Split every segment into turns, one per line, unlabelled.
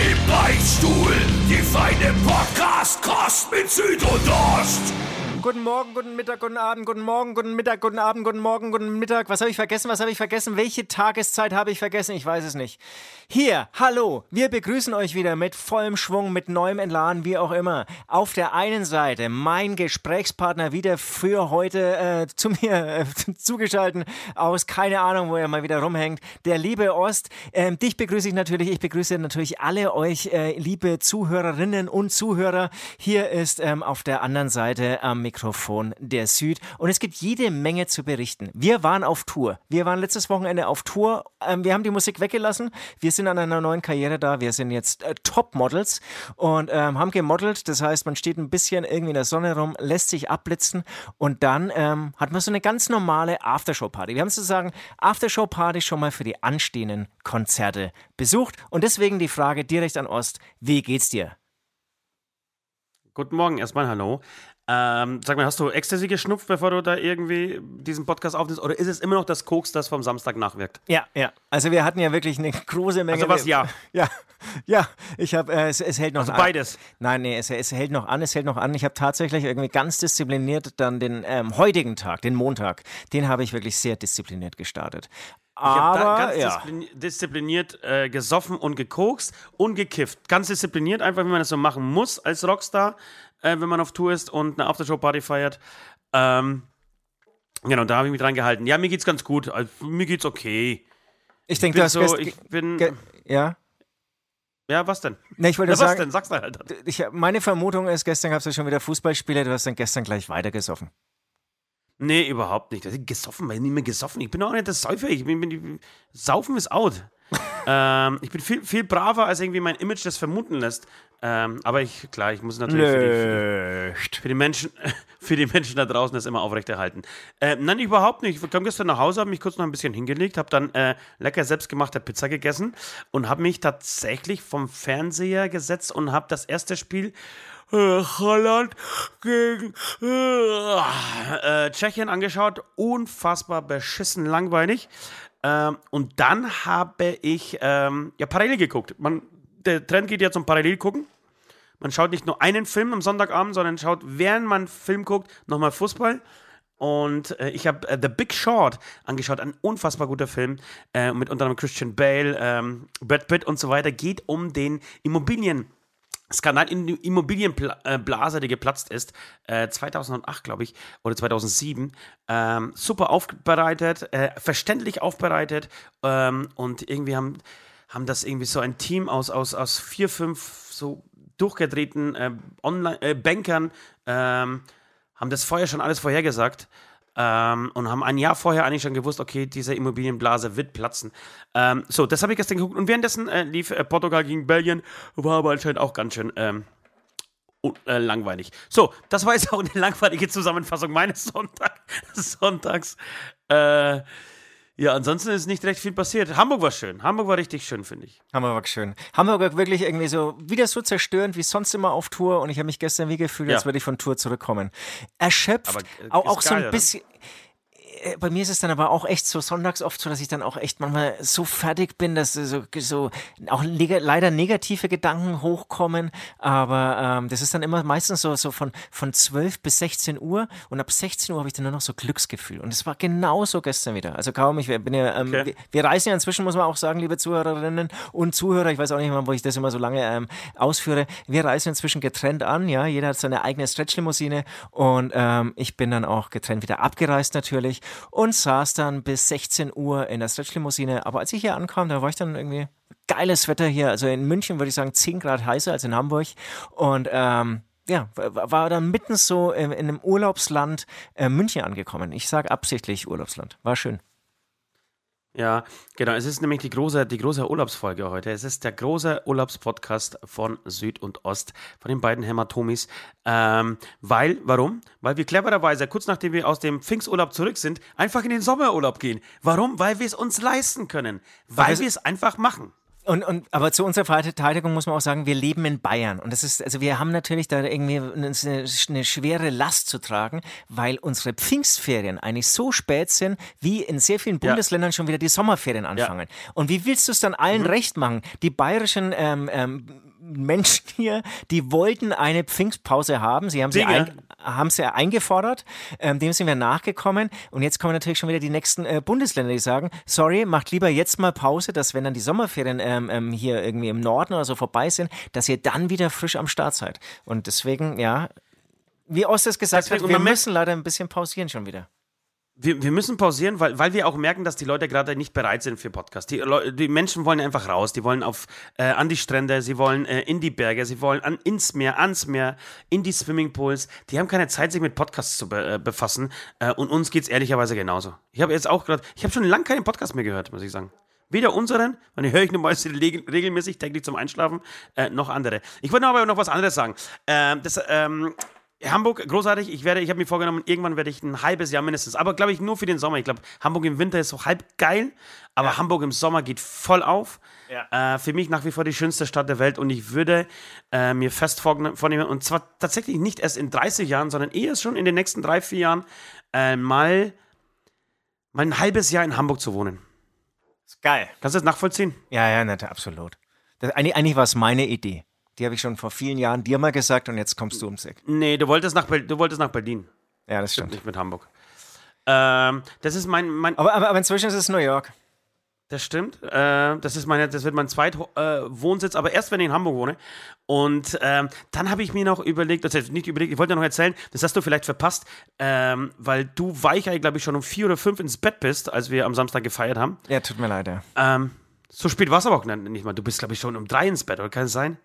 Im Beichtstuhl, die feine Podcast-Kost mit Süd und Ost.
Guten Morgen, guten Mittag, guten Abend, guten Morgen, guten Mittag, guten Abend, guten Morgen, guten Mittag. Was habe ich vergessen? Was habe ich vergessen? Welche Tageszeit habe ich vergessen? Ich weiß es nicht. Hier, hallo, wir begrüßen euch wieder mit vollem Schwung, mit neuem Entladen, wie auch immer. Auf der einen Seite mein Gesprächspartner wieder für heute äh, zu mir äh, zugeschaltet aus, keine Ahnung, wo er mal wieder rumhängt, der liebe Ost. Ähm, dich begrüße ich natürlich, ich begrüße natürlich alle euch, äh, liebe Zuhörerinnen und Zuhörer. Hier ist ähm, auf der anderen Seite am Mikrofon der Süd. Und es gibt jede Menge zu berichten. Wir waren auf Tour. Wir waren letztes Wochenende auf Tour. Ähm, wir haben die Musik weggelassen. Wir sind an einer neuen Karriere da. Wir sind jetzt äh, Top-Models und ähm, haben gemodelt. Das heißt, man steht ein bisschen irgendwie in der Sonne rum, lässt sich abblitzen und dann ähm, hat man so eine ganz normale Aftershow-Party. Wir haben sozusagen Aftershow-Party schon mal für die anstehenden Konzerte besucht. Und deswegen die Frage direkt an Ost. Wie geht's dir?
Guten Morgen, erstmal hallo. Ähm, sag mal, hast du Ecstasy geschnupft, bevor du da irgendwie diesen Podcast aufnimmst? Oder ist es immer noch das Koks, das vom Samstag nachwirkt?
Ja, ja. Also wir hatten ja wirklich eine große Menge.
Also was, ja?
Ja, ja. Ich habe, äh, es, es, hält noch
also
an.
beides?
Nein, nee, es, es, hält noch an, es hält noch an. Ich habe tatsächlich irgendwie ganz diszipliniert dann den ähm, heutigen Tag, den Montag, den habe ich wirklich sehr diszipliniert gestartet.
Ich habe ganz
ja.
diszipliniert, diszipliniert äh, gesoffen und gekokst und gekifft. Ganz diszipliniert, einfach wie man das so machen muss als Rockstar äh, wenn man auf Tour ist und eine Aftershow-Party feiert. Ähm, genau, da habe ich mich dran gehalten. Ja, mir geht's ganz gut. Also, mir geht's okay.
Ich denke, du hast
so, ich bin.
ja.
Ja, was denn?
Nee, ich wollte
Ja, was
sagen,
denn? Sag's doch halt.
ich, meine Vermutung ist, gestern gab es ja schon wieder Fußballspiele, du hast dann gestern gleich weitergesoffen.
Nee, überhaupt nicht. Gesoffen, weil ich nicht mehr gesoffen. Ich bin auch nicht der Säufer. Ich bin, bin, Saufen ist out. Ähm, ich bin viel, viel braver, als irgendwie mein Image das vermuten lässt. Ähm, aber ich, klar, ich muss natürlich für die, für die Menschen, für die Menschen da draußen das immer aufrechterhalten. Äh, nein, überhaupt nicht. Ich kam gestern nach Hause, habe mich kurz noch ein bisschen hingelegt, habe dann äh, lecker selbstgemachte Pizza gegessen und habe mich tatsächlich vom Fernseher gesetzt und habe das erste Spiel äh, Holland gegen äh, äh, Tschechien angeschaut. Unfassbar beschissen langweilig. Ähm, und dann habe ich ähm, ja parallel geguckt. Man, der Trend geht ja zum Parallel gucken. Man schaut nicht nur einen Film am Sonntagabend, sondern schaut, während man Film guckt, nochmal Fußball. Und äh, ich habe äh, The Big Short angeschaut, ein unfassbar guter Film äh, mit unter anderem Christian Bale, ähm, Brad Pitt und so weiter. Geht um den Immobilien. Skandal in die Immobilienblase, die geplatzt ist, äh, 2008, glaube ich, oder 2007. Ähm, super aufbereitet, äh, verständlich aufbereitet ähm, und irgendwie haben, haben das irgendwie so ein Team aus, aus, aus vier, fünf so durchgedrehten äh, Online äh, Bankern ähm, haben das vorher schon alles vorhergesagt ähm, und haben ein Jahr vorher eigentlich schon gewusst, okay, diese Immobilienblase wird platzen. Ähm, so, das habe ich gestern geguckt und währenddessen äh, lief äh, Portugal gegen Belgien, war aber anscheinend auch ganz schön ähm, un- äh, langweilig. So, das war jetzt auch eine langweilige Zusammenfassung meines Sonntag Sonntags. Äh, ja, ansonsten ist nicht recht viel passiert. Hamburg war schön. Hamburg war richtig schön, finde ich.
Hamburg war schön. Hamburg war wirklich irgendwie so, wieder so zerstörend wie sonst immer auf Tour und ich habe mich gestern wie gefühlt, als
Ja.
würde ich von Tour zurückkommen. Erschöpft,
Aber, äh,
auch, auch so ein
geil, oder?
Äh, Bei mir ist es dann aber auch echt so sonntags oft so, dass ich dann auch echt manchmal so fertig bin, dass so, so auch neg leider negative Gedanken hochkommen. Aber ähm, das ist dann immer meistens so, so von, von 12 bis 16 Uhr und ab 16 Uhr habe ich dann nur noch so Glücksgefühl. Und es war genauso gestern wieder. Also kaum, ich bin ja, ähm,
Okay.
wir, wir reisen ja inzwischen, muss man auch sagen, liebe Zuhörerinnen und Zuhörer, ich weiß auch nicht mal, wo ich das immer so lange ähm, ausführe, wir reisen inzwischen getrennt an, ja, jeder hat seine eigene Stretchlimousine und ähm, ich bin dann auch getrennt wieder abgereist natürlich und saß dann bis 16 Uhr in der Stretchlimousine, aber als ich hier ankam, da war ich dann irgendwie geiles Wetter hier, also in München würde ich sagen 10 Grad heißer als in Hamburg und ähm, ja, war dann mitten so in, in einem Urlaubsland äh, München angekommen. Ich sage absichtlich Urlaubsland. War schön.
Ja, genau. Es ist nämlich die große, die große Urlaubsfolge heute. Es ist der große Urlaubspodcast von Süd und Ost, von den beiden Hämatomis. Ähm, weil, warum? Weil wir clevererweise, kurz nachdem wir aus dem Pfingsturlaub zurück sind, einfach in den Sommerurlaub gehen. Warum? Weil wir es uns leisten können. Weil wir es einfach machen.
Und, und, aber zu unserer Verteidigung muss man auch sagen, wir leben in Bayern. Und das ist, also wir haben natürlich da irgendwie eine, eine schwere Last zu tragen, weil unsere Pfingstferien eigentlich so spät sind, wie in sehr vielen Bundesländern ja. schon wieder die Sommerferien anfangen. Ja. Und wie willst du es dann allen mhm. recht machen? Die bayerischen ähm, ähm, Menschen hier, die wollten eine Pfingstpause haben. Sie haben sie, ein, haben sie eingefordert. Ähm, dem sind wir nachgekommen. Und jetzt kommen natürlich schon wieder die nächsten äh, Bundesländer, die sagen, sorry, macht lieber jetzt mal Pause, dass wenn dann die Sommerferien ähm, ähm, hier irgendwie im Norden oder so vorbei sind, dass ihr dann wieder frisch am Start seid. Und deswegen, ja, wie Ost es gesagt deswegen, hat, wir müssen leider ein bisschen pausieren schon wieder
wir, wir müssen pausieren, weil, weil wir auch merken, dass die Leute gerade nicht bereit sind für Podcasts. Die, die Menschen wollen einfach raus, die wollen auf, äh, an die Strände, sie wollen äh, in die Berge, sie wollen an, ins Meer, ans Meer, in die Swimmingpools. Die haben keine Zeit, sich mit Podcasts zu be, äh, befassen. Äh, und uns geht es ehrlicherweise genauso. Ich habe jetzt auch gerade, ich habe schon lange keinen Podcast mehr gehört, muss ich sagen. Weder unseren, weil die höre ich normalerweise regelmäßig täglich zum Einschlafen, äh, noch andere. Ich wollte aber noch was anderes sagen. Ähm, das, ähm, Hamburg, großartig. Ich werde, ich habe mir vorgenommen, irgendwann werde ich ein halbes Jahr mindestens, aber glaube ich nur für den Sommer. Ich glaube, Hamburg im Winter ist so halb geil, aber ja. Hamburg im Sommer geht voll auf. Ja. Äh, für mich nach wie vor die schönste Stadt der Welt und ich würde äh, mir fest vornehmen, und zwar tatsächlich nicht erst in 30 Jahren, sondern eher schon in den nächsten drei, vier Jahren äh, mal, mal ein halbes Jahr in Hamburg zu wohnen.
ist geil.
Kannst du das nachvollziehen?
Ja, ja, nett, absolut. Das, eigentlich, eigentlich war es meine Idee. Die habe ich schon vor vielen Jahren dir mal gesagt und jetzt kommst du ums Eck.
Nee, du wolltest nach, du wolltest nach Berlin.
Ja, das stimmt.
Nicht mit Hamburg. Ähm, das ist mein. mein
aber, aber, aber, inzwischen ist es New York.
Das stimmt. Äh, das, ist meine, das wird mein zweiter äh, Wohnsitz, aber erst, wenn ich in Hamburg wohne. Und ähm, dann habe ich mir noch überlegt, heißt nicht überlegt, ich wollte noch erzählen, das hast du vielleicht verpasst, ähm, weil du Weichei, glaube ich, schon um vier oder fünf ins Bett bist, als wir am Samstag gefeiert haben.
Ja, tut mir leid, ja.
Ähm, so spät war es aber auch nicht mal. Du bist, glaube ich, schon um drei ins Bett, oder kann es sein?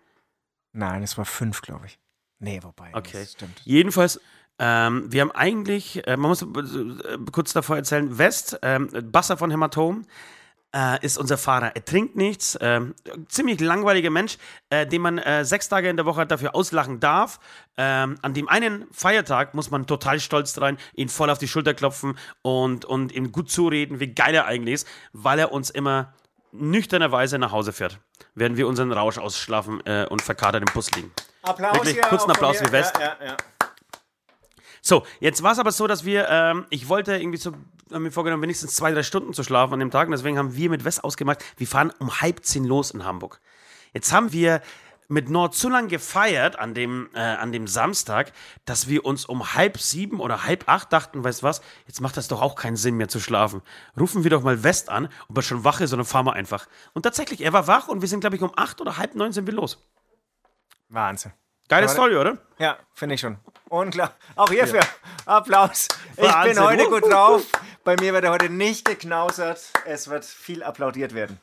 Nein, es war fünf, glaube ich. Nee, wobei.
Okay. stimmt. Jedenfalls, ähm, wir haben eigentlich, äh, man muss äh, kurz davor erzählen, West, ähm, Basser von Hämatom, äh, ist unser Fahrer. Er trinkt nichts, ähm, ziemlich langweiliger Mensch, äh, den man äh, sechs Tage in der Woche dafür auslachen darf. Ähm, an dem einen Feiertag muss man total stolz rein, ihn voll auf die Schulter klopfen und, und ihm gut zureden, wie geil er eigentlich ist, weil er uns immer nüchternerweise nach Hause fährt, werden wir unseren Rausch ausschlafen äh, und verkatert im Bus liegen.
Applaus
Wirklich,
ja,
kurzen Applaus für West.
Ja, ja,
so, jetzt war es aber so, dass wir, ähm, ich wollte irgendwie so, haben mir vorgenommen, wenigstens zwei, drei Stunden zu schlafen an dem Tag. Und deswegen haben wir mit West ausgemacht, wir fahren um halb zehn los in Hamburg. Jetzt haben wir mit Nord so lange gefeiert an dem, äh, an dem Samstag, dass wir uns um halb sieben oder halb acht dachten, weißt du was, jetzt macht das doch auch keinen Sinn mehr zu schlafen. Rufen wir doch mal West an, ob er schon wach ist, sondern fahren wir einfach. Und tatsächlich, er war wach und wir sind, glaube ich, um acht oder halb neun sind wir los.
Wahnsinn.
Geile Story, oder?
Ja, finde ich schon. Und klar, auch hierfür ja. Applaus. Wahnsinn. Ich bin heute gut drauf. Bei mir wird er heute nicht geknausert. Es wird viel applaudiert werden.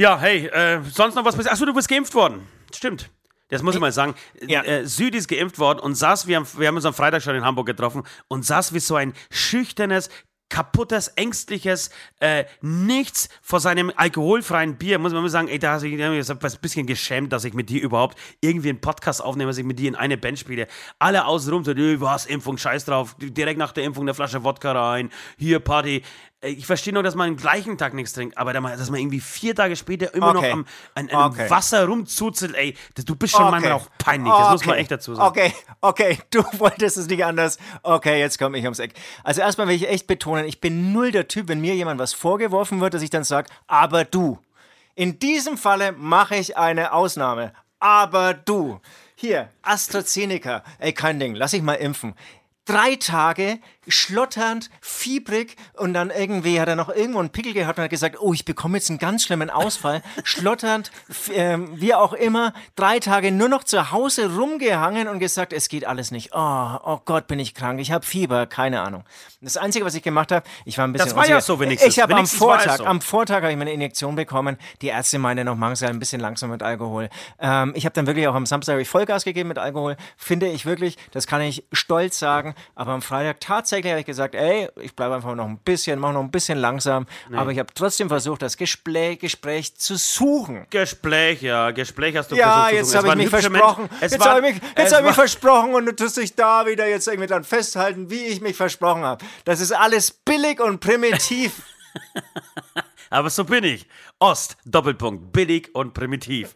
Ja, hey, äh, sonst noch was passiert? Achso, du bist geimpft worden. Stimmt. Das muss ich mal sagen. Ja. Äh, Süd ist geimpft worden und saß, wir haben, wir haben uns am Freitag schon in Hamburg getroffen und saß wie so ein schüchternes, kaputtes, ängstliches, äh, nichts vor seinem alkoholfreien Bier. Muss man mal sagen, ey, da habe ich mich ein bisschen geschämt, dass ich mit dir überhaupt irgendwie einen Podcast aufnehme, dass ich mit dir in eine Band spiele. Alle außenrum so, was, Impfung, scheiß drauf, direkt nach der Impfung eine Flasche Wodka rein, hier Party. Äh, ich verstehe nur, dass man am gleichen Tag nichts trinkt, aber dass man irgendwie vier Tage später immer okay. noch am an, an okay. Wasser rumzuzelt, ey, du bist schon okay. manchmal auch peinlich, das muss man echt dazu sagen.
Okay, okay, du wolltest es nicht anders. Okay, jetzt komme ich ums Eck. Also erstmal will ich echt betonen, ich bin null der Typ, wenn mir jemand was vorgeworfen wird, dass ich dann sage, aber du. In diesem Falle mache ich eine Ausnahme. Aber du. Hier, AstraZeneca. Ey, kein Ding, lass ich mal impfen drei Tage schlotternd, fiebrig und dann irgendwie hat er noch irgendwo einen Pickel gehabt und hat gesagt, oh, ich bekomme jetzt einen ganz schlimmen Ausfall. schlotternd, äh, wie auch immer, drei Tage nur noch zu Hause rumgehangen und gesagt, es geht alles nicht. Oh, oh Gott, bin ich krank, ich habe Fieber, keine Ahnung. Das Einzige, was ich gemacht habe, ich war ein bisschen...
Das war ja so wenigstens.
Ich habe am Vortag, so. am Vortag habe ich meine Injektion bekommen. Die Ärzte meinen noch, machen sie ein bisschen langsam mit Alkohol. Ähm, ich habe dann wirklich auch am Samstag Vollgas gegeben mit Alkohol. Finde ich wirklich, das kann ich stolz sagen. Aber am Freitag tatsächlich tatsächlich habe ich gesagt, ey, ich bleibe einfach noch ein bisschen, mache noch ein bisschen langsam, aber ich habe trotzdem versucht, das Gespräch, Gespräch zu suchen.
Gespräch, ja, Gespräch hast du
Ja,
versucht zu
jetzt habe ich mich versprochen. Jetzt habe ich, mich- jetzt hab ich mich versprochen und du tust dich da wieder jetzt irgendwie dran festhalten, wie ich mich versprochen habe. Das ist alles billig und primitiv.
Aber so bin ich. Ost, Doppelpunkt, billig und primitiv.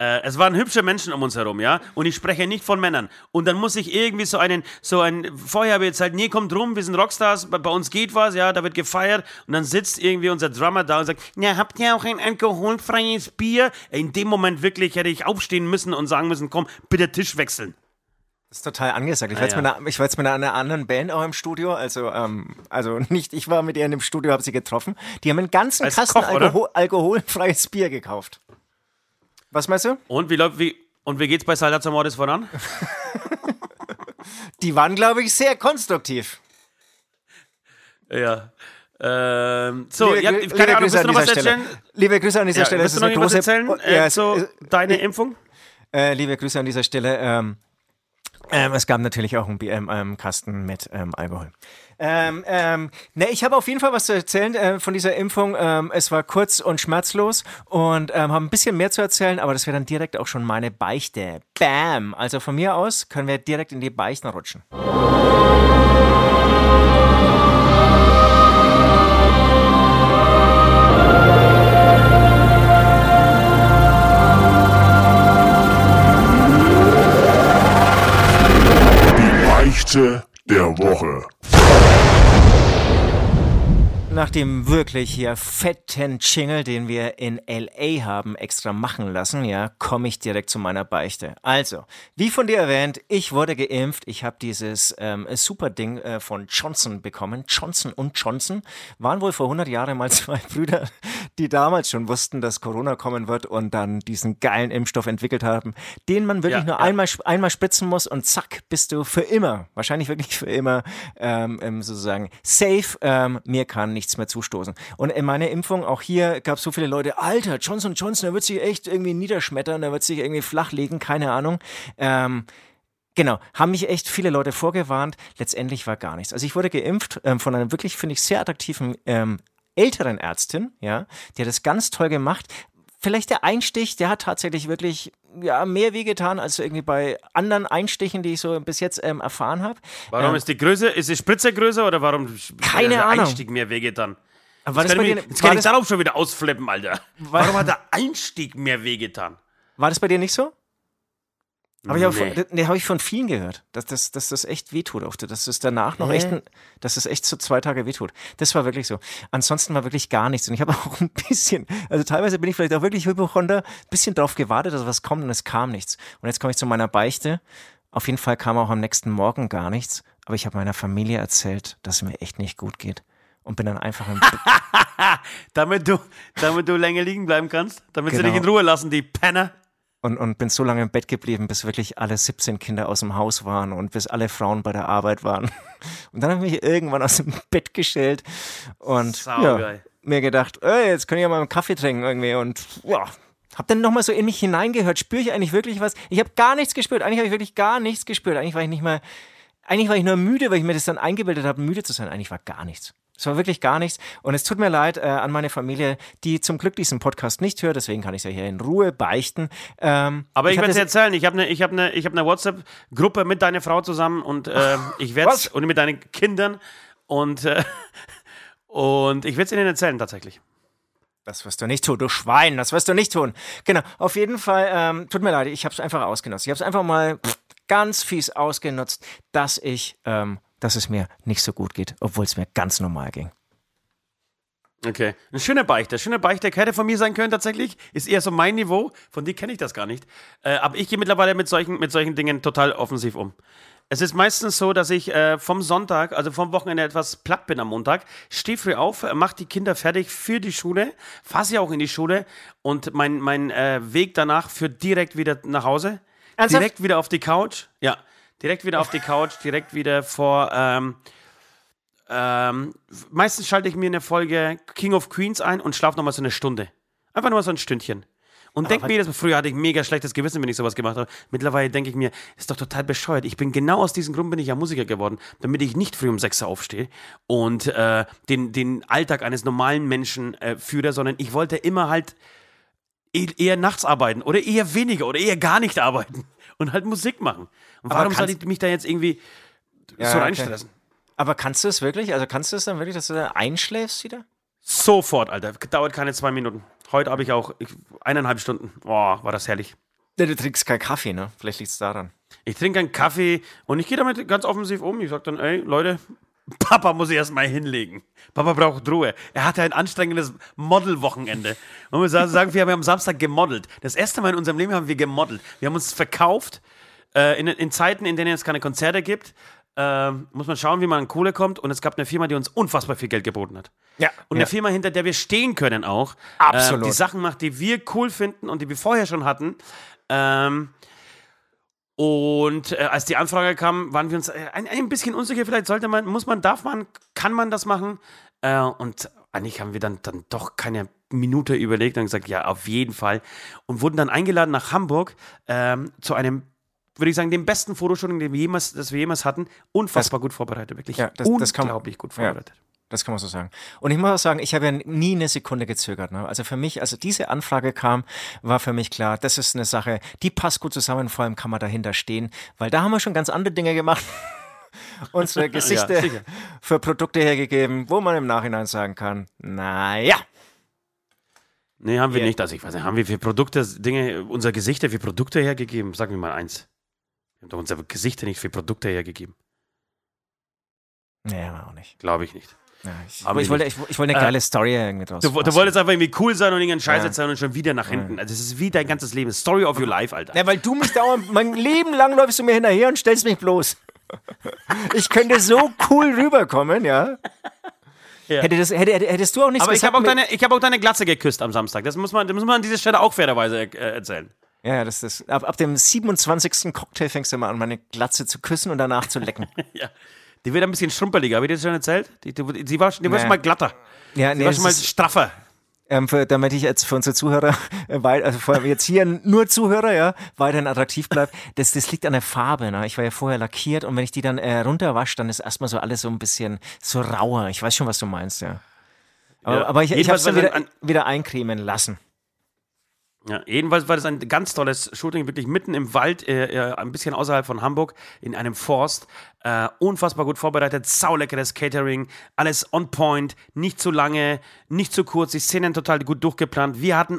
Äh, es waren hübsche Menschen um uns herum, ja? Und ich spreche nicht von Männern. Und dann muss ich irgendwie so einen, so ein, vorher habe ich jetzt halt, nee, kommt rum, wir sind Rockstars, bei, bei uns geht was, ja, da wird gefeiert. Und dann sitzt irgendwie unser Drummer da und sagt, ja, habt ihr auch ein alkoholfreies Bier? In dem Moment wirklich hätte ich aufstehen müssen und sagen müssen, komm, bitte Tisch wechseln.
Das ist total angesagt. Ich war, jetzt
ja.
mit einer, ich war jetzt mit einer anderen Band auch im Studio. Also, ähm, also nicht, ich war mit ihr in dem Studio, habe sie getroffen. Die haben einen ganzen
Als
Kasten
Koch?
Alkohol, alkoholfreies Bier gekauft. Was meinst du?
Und wie läuft, wie, und wie geht's bei Salazar Mordes voran?
Die waren, glaube ich, sehr konstruktiv.
Ja. Ähm, so,
Liebe
ja, keine
liebe
Ahnung,
Grüße
willst du noch
an
was
dieser Stelle.
erzählen?
Liebe Grüße an dieser
Ja,
Stelle.
willst du noch was erzählen? Äh,
ja,
so, deine Impfung?
Äh, liebe Grüße an dieser Stelle. Ähm, ähm, es gab natürlich auch einen BM, ähm, Kasten mit ähm, Alkohol. Ähm, ähm, ne, ich habe auf jeden Fall was zu erzählen äh, von dieser Impfung. Ähm, es war kurz und schmerzlos und ähm, habe ein bisschen mehr zu erzählen, aber das wäre dann direkt auch schon meine Beichte. Bam! Also von mir aus können wir direkt in die Beichten rutschen.
Die Beichte der Woche.
Nach dem wirklich hier fetten Jingle, den wir in LA haben extra machen lassen, ja, komme ich direkt zu meiner Beichte. Also, wie von dir erwähnt, ich wurde geimpft. Ich habe dieses ähm, super Ding äh, von Johnson bekommen. Johnson und Johnson waren wohl vor 100 Jahren mal zwei Brüder, die damals schon wussten, dass Corona kommen wird und dann diesen geilen Impfstoff entwickelt haben, den man wirklich
Ja,
nur
ja.
einmal, einmal spritzen muss und zack, bist du für immer, wahrscheinlich wirklich für immer, ähm, ähm, sozusagen safe. Ähm, mir kann nichts mehr zustoßen. Und in meiner Impfung, auch hier gab es so viele Leute, Alter, Johnson Johnson, der wird sich echt irgendwie niederschmettern, der wird sich irgendwie flachlegen, keine Ahnung. Ähm, Genau, haben mich echt viele Leute vorgewarnt. Letztendlich war gar nichts. Also ich wurde geimpft ähm, von einer wirklich, finde ich, sehr attraktiven ähm, älteren Ärztin, ja, die hat das ganz toll gemacht. Vielleicht der Einstich, der hat tatsächlich wirklich ja, mehr wehgetan als irgendwie bei anderen Einstichen, die ich so bis jetzt ähm, erfahren habe.
Warum
Ähm,
ist die Größe, ist die Spritze größer oder warum
Keine
hat der
Ahnung.
Einstieg mehr wehgetan?
war das,
Kann ich
dir,
Jetzt
war,
kann ich darauf schon wieder ausflippen, Alter. Warum hat der Einstieg mehr wehgetan?
war das bei dir nicht so? Habe ich, auch
Nee.
von, nee, hab ich von vielen gehört, dass, dass, dass das echt wehtut. Auf, dass es danach noch
Hä?
echt, dass es echt so zwei Tage wehtut. Das war wirklich so. Ansonsten war wirklich gar nichts. Und ich habe auch ein bisschen, also teilweise bin ich vielleicht auch wirklich Hypochonder, ein bisschen drauf gewartet, dass was kommt und es kam nichts. Und jetzt komme ich zu meiner Beichte. Auf jeden Fall kam auch am nächsten Morgen gar nichts. Aber ich habe meiner Familie erzählt, dass es mir echt nicht gut geht. Und bin dann einfach im,
Damit du, damit du länger liegen bleiben kannst? Damit sie
Genau.
dich in Ruhe lassen, die Penner?
Und, und bin so lange im Bett geblieben, bis wirklich alle 17 Kinder aus dem Haus waren und bis alle Frauen bei der Arbeit waren. Und dann habe ich mich irgendwann aus dem Bett gestellt und ja, mir gedacht, ey, jetzt kann ich ja mal einen Kaffee trinken irgendwie und ja, hab dann nochmal so in mich hineingehört. Spüre ich eigentlich wirklich was? Ich habe gar nichts gespürt. Eigentlich habe ich wirklich gar nichts gespürt. Eigentlich war ich nicht mal, eigentlich war ich nur müde, weil ich mir das dann eingebildet habe, müde zu sein. Eigentlich war gar nichts. Es war wirklich gar nichts. Und es tut mir leid äh, an meine Familie, die zum Glück diesen Podcast nicht hört. Deswegen kann ich es ja hier in Ruhe beichten. Ähm,
Aber ich, werde dir
das-
erzählen, ich habe eine ich hab ne, ich hab ne WhatsApp-Gruppe mit deiner Frau zusammen und äh, ich werde und mit deinen Kindern und, äh, und ich werde es ihnen erzählen tatsächlich.
Das wirst du nicht tun, du Schwein, das wirst du nicht tun. Genau, auf jeden Fall, ähm, tut mir leid, ich habe es einfach ausgenutzt. Ich habe es einfach mal ganz fies ausgenutzt, dass ich, ähm, dass es mir nicht so gut geht, obwohl es mir ganz normal ging.
Okay. Eine schöne Beichte. Schöne Beichte hätte von mir sein können tatsächlich. Ist eher so mein Niveau. Von dir kenne ich das gar nicht. Äh, aber ich gehe mittlerweile mit solchen, mit solchen Dingen total offensiv um. Es ist meistens so, dass ich äh, vom Sonntag, also vom Wochenende etwas platt bin am Montag, stehe früh auf, mache die Kinder fertig für die Schule, fahre sie auch in die Schule und mein, mein äh, Weg danach führt direkt wieder nach Hause.
Ernsthaft?
Direkt wieder auf die Couch. Ja, direkt wieder auf die Couch, direkt wieder vor. Ähm, ähm, meistens schalte ich mir eine Folge King of Queens ein und schlafe nochmal so eine Stunde. Einfach nur so ein Stündchen. Und denke mir jedes Mal, früher hatte ich mega schlechtes Gewissen, wenn ich sowas gemacht habe. Mittlerweile denke ich mir, ist doch total bescheuert. Ich bin genau aus diesem Grund bin ich ja Musiker geworden, damit ich nicht früh um sechs Uhr aufstehe und äh, den, den Alltag eines normalen Menschen äh, führe, sondern ich wollte immer halt e- eher nachts arbeiten oder eher weniger oder eher gar nicht arbeiten und halt Musik machen. Und warum soll ich mich da jetzt irgendwie
Ja,
so
okay.
reinstressen?
Aber kannst du es wirklich? Also kannst du es dann wirklich, dass du da einschläfst wieder?
Sofort, Alter. Dauert keine zwei Minuten. Heute habe ich auch eineinhalb Stunden. Boah, war das herrlich.
Ja, du trinkst keinen Kaffee, ne? Vielleicht liegt es daran.
Ich trinke einen Kaffee und ich gehe damit ganz offensiv um. Ich sage dann, ey, Leute, Papa muss sich erstmal hinlegen. Papa braucht Ruhe. Er hatte ein anstrengendes Model-Wochenende. Und wir sa- sagen, wir haben am Samstag gemodelt. Das erste Mal in unserem Leben haben wir gemodelt. Wir haben uns verkauft äh, in, in Zeiten, in denen es keine Konzerte gibt. Äh, muss man schauen, wie man an Kohle kommt. Und es gab eine Firma, die uns unfassbar viel Geld geboten hat.
Ja.
Und eine Firma, hinter der wir stehen können auch.
Absolut.
Äh, die Sachen macht, die wir cool finden und die wir vorher schon hatten. Ähm, und äh, als die Anfrage kam, waren wir uns äh, ein, ein bisschen unsicher. Vielleicht sollte man, muss man, darf man, kann man das machen? Äh, und eigentlich haben wir dann, dann doch keine Minute überlegt und gesagt, ja, auf jeden Fall. Und wurden dann eingeladen nach Hamburg ähm, zu einem, würde ich sagen, dem besten Fotoshooting, den wir jemals, das wir jemals hatten. Unfassbar gut vorbereitet, wirklich.
Ja, das- das kann-
Unglaublich gut
ja. Das kann man so sagen. Und ich muss auch sagen, ich habe ja nie eine Sekunde gezögert. Ne? Also für mich, also diese Anfrage kam, war für mich klar, das ist eine Sache, die passt gut zusammen, vor allem kann man dahinter stehen, weil da haben wir schon ganz andere Dinge gemacht. Unsere Gesichter
sicher.
für Produkte hergegeben, wo man im Nachhinein sagen kann, naja.
Nee, haben wir
Ja.
nicht. Also ich weiß nicht, haben wir für Produkte, Dinge, unser Gesichter für Produkte hergegeben? Sag mir mal eins. Wir haben doch unsere Gesichter nicht für Produkte hergegeben.
Nee, auch nicht.
Glaube ich nicht.
Ja, ich, aber ich wollte, ich, ich wollte eine
Äh,
geile Story irgendwie draus
Du, du wolltest einfach irgendwie cool sein und irgendein Scheiß
Ja.
erzählen und schon wieder nach hinten. Also es ist wie dein ganzes Leben. Story of your life, Alter.
Ja, weil du mich dauernd, mein Leben lang läufst du mir hinterher und stellst mich bloß. Ich könnte so cool rüberkommen, ja.
Ja.
Hätte das, hätte, hätte- hättest du auch nichts
Aber ich
gesagt.
habe auch, deine- ich hab auch deine Glatze geküsst am Samstag. Das muss man, das muss man an dieser Stelle auch fairerweise äh, erzählen.
ja, ja, das ist, ab, ab dem 27. Cocktail fängst du mal an, meine Glatze zu küssen und danach zu lecken.
Ja. Die wird ein bisschen schrumpeliger. Habe ich dir das schon erzählt? Die, die, die war, die war
Nee.
schon mal glatter.
Ja,
Die
nee,
war schon mal
ist,
straffer.
ähm, für, damit ich jetzt für unsere Zuhörer, äh, wei- also vor allem jetzt hier nur Zuhörer, ja, weiterhin attraktiv bleibt, das, das liegt an der Farbe. Ne? Ich war ja vorher lackiert und wenn ich die dann äh, runterwasche, dann ist erstmal so alles so ein bisschen so rauer. Ich weiß schon, was du meinst, ja. Aber,
Ja.
aber ich, ich habe es dann
war
wieder, wieder eincremen lassen.
Ja, jedenfalls war das ein ganz tolles Shooting, wirklich mitten im Wald, äh, äh, ein bisschen außerhalb von Hamburg, in einem Forst. Äh, unfassbar gut vorbereitet, sauleckeres Catering, alles on point, nicht zu lange, nicht zu kurz, die Szenen total gut durchgeplant. Wir hatten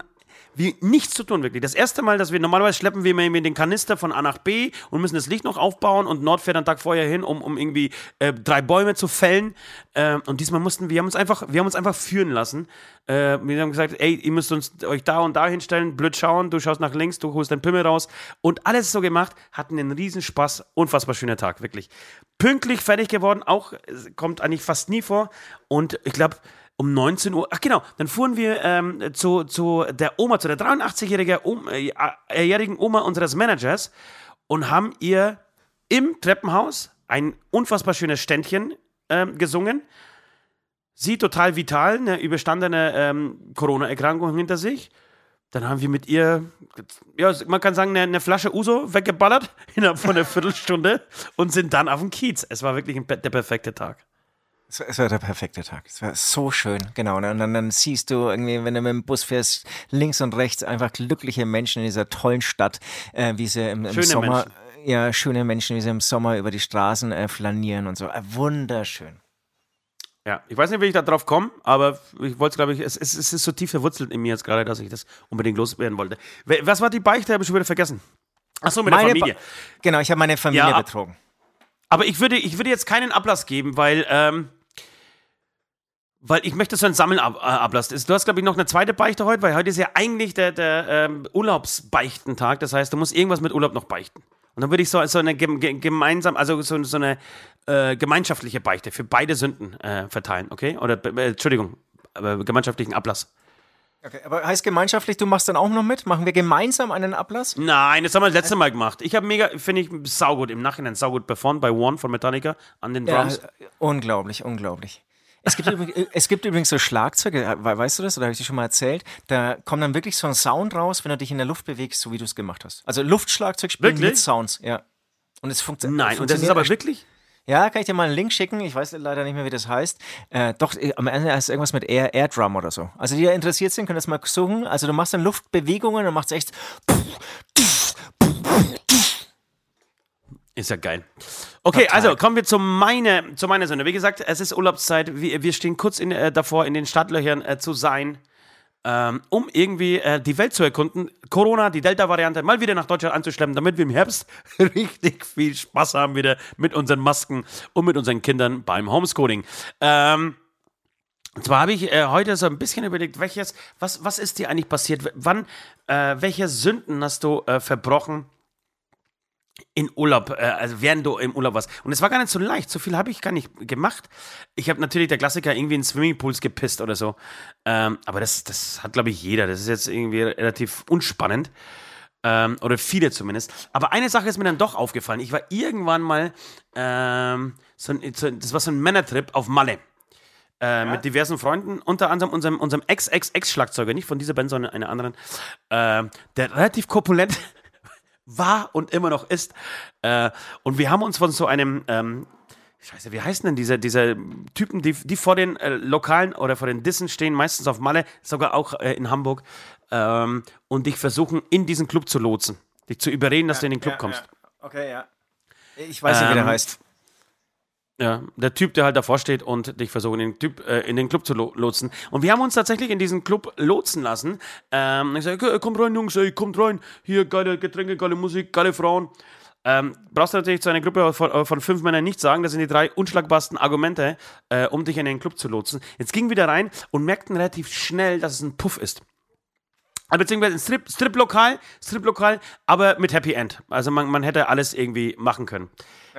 wie nichts zu tun, wirklich. Das erste Mal, dass wir normalerweise schleppen wir immer den Kanister von A nach B und müssen das Licht noch aufbauen und Nord fährt einen Tag vorher hin, um, um irgendwie äh, drei Bäume zu fällen. Ähm, und diesmal mussten wir haben uns einfach, wir haben uns einfach führen lassen. Äh, wir haben gesagt, ey, ihr müsst uns euch da und da hinstellen, blöd schauen, du schaust nach links, du holst deinen Pimmel raus und alles so gemacht, hatten einen Riesenspaß, unfassbar schöner Tag, wirklich. Pünktlich fertig geworden, auch äh, kommt eigentlich fast nie vor und ich glaube, um 19 Uhr, ach genau, dann fuhren wir ähm, zu, zu der Oma, zu der 83-jährigen Oma, äh, Oma unseres Managers und haben ihr im Treppenhaus ein unfassbar schönes Ständchen ähm, gesungen. Sie total vital, eine überstandene ähm, Corona-Erkrankung hinter sich. Dann haben wir mit ihr, ja, man kann sagen, eine, eine Flasche Uso weggeballert innerhalb von einer Viertelstunde und sind dann auf dem Kiez. Es war wirklich ein, der perfekte Tag.
Es war, es war der perfekte Tag. Es war so schön, genau. ne? Und dann, dann siehst du irgendwie, wenn du mit dem Bus fährst, links und rechts einfach glückliche Menschen in dieser tollen Stadt, äh, wie sie im, im Sommer,
Menschen.
ja, schöne Menschen, wie sie im Sommer über die Straßen äh, flanieren und so. Äh, wunderschön.
Ja, ich weiß nicht, wie ich da drauf komme, aber ich wollte es, glaube ich, es, es, es ist so tief verwurzelt in mir jetzt gerade, dass ich das unbedingt loswerden wollte. Was war die Beichte? Habe ich schon wieder vergessen. Achso, mit der
Meine
Familie.
Ba- Genau, ich habe meine Familie
Ja,
betrogen.
Aber ich würde, ich würde jetzt keinen Ablass geben, weil, ähm, weil ich möchte so einen Sammelablass. Du hast, glaube ich, noch eine zweite Beichte heute, weil heute ist ja eigentlich der, der ähm, Urlaubsbeichtentag. Das heißt, du musst irgendwas mit Urlaub noch beichten. Und dann würde ich so, so eine gem, ge- gemeinsam, also so, so eine äh, gemeinschaftliche Beichte für beide Sünden äh, verteilen, okay? Oder, äh, Entschuldigung, gemeinschaftlichen Ablass.
Okay, aber heißt gemeinschaftlich, du machst dann auch noch mit? Machen wir gemeinsam einen Ablass?
Nein, das haben wir das letzte Mal gemacht. Ich habe mega, finde ich, saugut, im Nachhinein saugut performt bei One von Metallica an den
Ja,
Drums.
äh, unglaublich, unglaublich. Es gibt, übrigens, äh, es gibt übrigens so Schlagzeuge, äh, weißt du das, oder habe ich dir schon mal erzählt? Da kommt dann wirklich so ein Sound raus, wenn du dich in der Luft bewegst, so wie du es gemacht hast. Also Luftschlagzeug spielen
Wirklich?
mit Sounds, ja. Und es funktio
Nein, und das
funktioniert.
ist aber wirklich.
Ja, kann ich dir mal einen Link schicken? Ich weiß leider nicht mehr, wie das heißt. Äh, doch, äh, am Ende ist irgendwas mit Air, Air Drum oder so. Also die da interessiert sind, können das mal suchen. Also du machst dann Luftbewegungen und machst echt.
Ist ja geil. Okay,
Total.
also kommen wir zu meiner, zu meiner Sünde. Wie gesagt, es ist Urlaubszeit. Wir, wir stehen kurz in, äh, davor, in den Startlöchern äh, zu sein, ähm, um irgendwie äh, die Welt zu erkunden. Corona, die Delta-Variante, mal wieder nach Deutschland anzuschleppen, damit wir im Herbst richtig viel Spaß haben wieder mit unseren Masken und mit unseren Kindern beim Homeschooling. Ähm, und zwar habe ich äh, heute so ein bisschen überlegt, welches, was, was ist dir eigentlich passiert? Wann, äh, welche Sünden hast du äh, verbrochen? In Urlaub, äh, also während du im Urlaub warst. Und es war gar nicht so leicht, so viel habe ich gar nicht gemacht. Ich habe natürlich der Klassiker irgendwie in Swimmingpools gepisst oder so. Ähm, aber das, das hat, glaube ich, jeder. Das ist jetzt irgendwie relativ unspannend. Ähm, oder viele zumindest. Aber eine Sache ist mir dann doch aufgefallen. Ich war irgendwann mal, ähm, so ein, so, das war so ein Männertrip auf Malle. Äh, Mit diversen Freunden, unter anderem unserem, unserem Ex-Ex-Ex-Schlagzeuger, nicht von dieser Band, sondern einer anderen, äh, der relativ korpulent war und immer noch ist. Äh, und wir haben uns von so einem, ähm, Scheiße, wie heißen denn diese, diese Typen, die, die vor den äh, Lokalen oder vor den Dissen stehen, meistens auf Malle, sogar auch äh, in Hamburg, ähm, und dich versuchen, in diesen Club zu lotsen. Dich zu überreden, dass du in den Club kommst.
Okay, ja. Ich weiß nicht, wie der
Ähm,
heißt.
Ja, der Typ, der halt davor steht und dich versucht, in den, typ, äh, in den Club zu lo lotsen. Und wir haben uns tatsächlich in diesen Club lotsen lassen. Ähm, ich sage, "Okay, kommt rein, Jungs, ey, kommt rein. Hier, geile Getränke, geile Musik, geile Frauen. Ähm, brauchst du natürlich zu einer Gruppe von, von fünf Männern nicht sagen, das sind die drei unschlagbarsten Argumente, äh, um dich in den Club zu lotsen. Jetzt gingen wir da rein und merkten relativ schnell, dass es ein Puff ist. Also beziehungsweise ein Strip, Strip-Lokal, Strip-Lokal, aber mit Happy End. Also man, man hätte alles irgendwie machen können.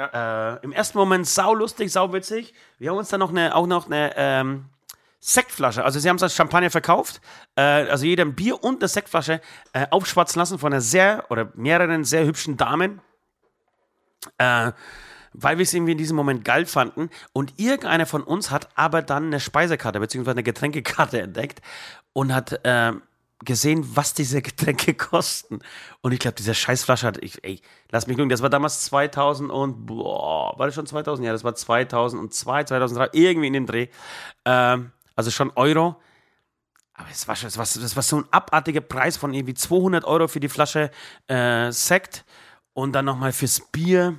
Äh, Im ersten Moment sau lustig, sau witzig. Wir haben uns dann noch eine, auch noch eine ähm, Sektflasche, also sie haben es als Champagner verkauft, äh, also jeder ein Bier und eine Sektflasche äh, aufschwatzen lassen von einer sehr oder mehreren sehr hübschen Damen. Äh, weil wir es irgendwie in diesem Moment geil fanden. Und irgendeiner von uns hat aber dann eine Speisekarte bzw. eine Getränkekarte entdeckt und hat äh, gesehen, was diese Getränke kosten. Und ich glaube, diese Scheißflasche hat, ich, ey, lass mich lügen, das war damals 2000 und, boah, war das schon 2000? Ja, das war 2002, 2003, irgendwie in dem Dreh. Ähm, also schon Euro. Aber es war, schon- es war, das war so ein abartiger Preis von irgendwie 200 Euro für die Flasche äh, Sekt und dann nochmal fürs Bier,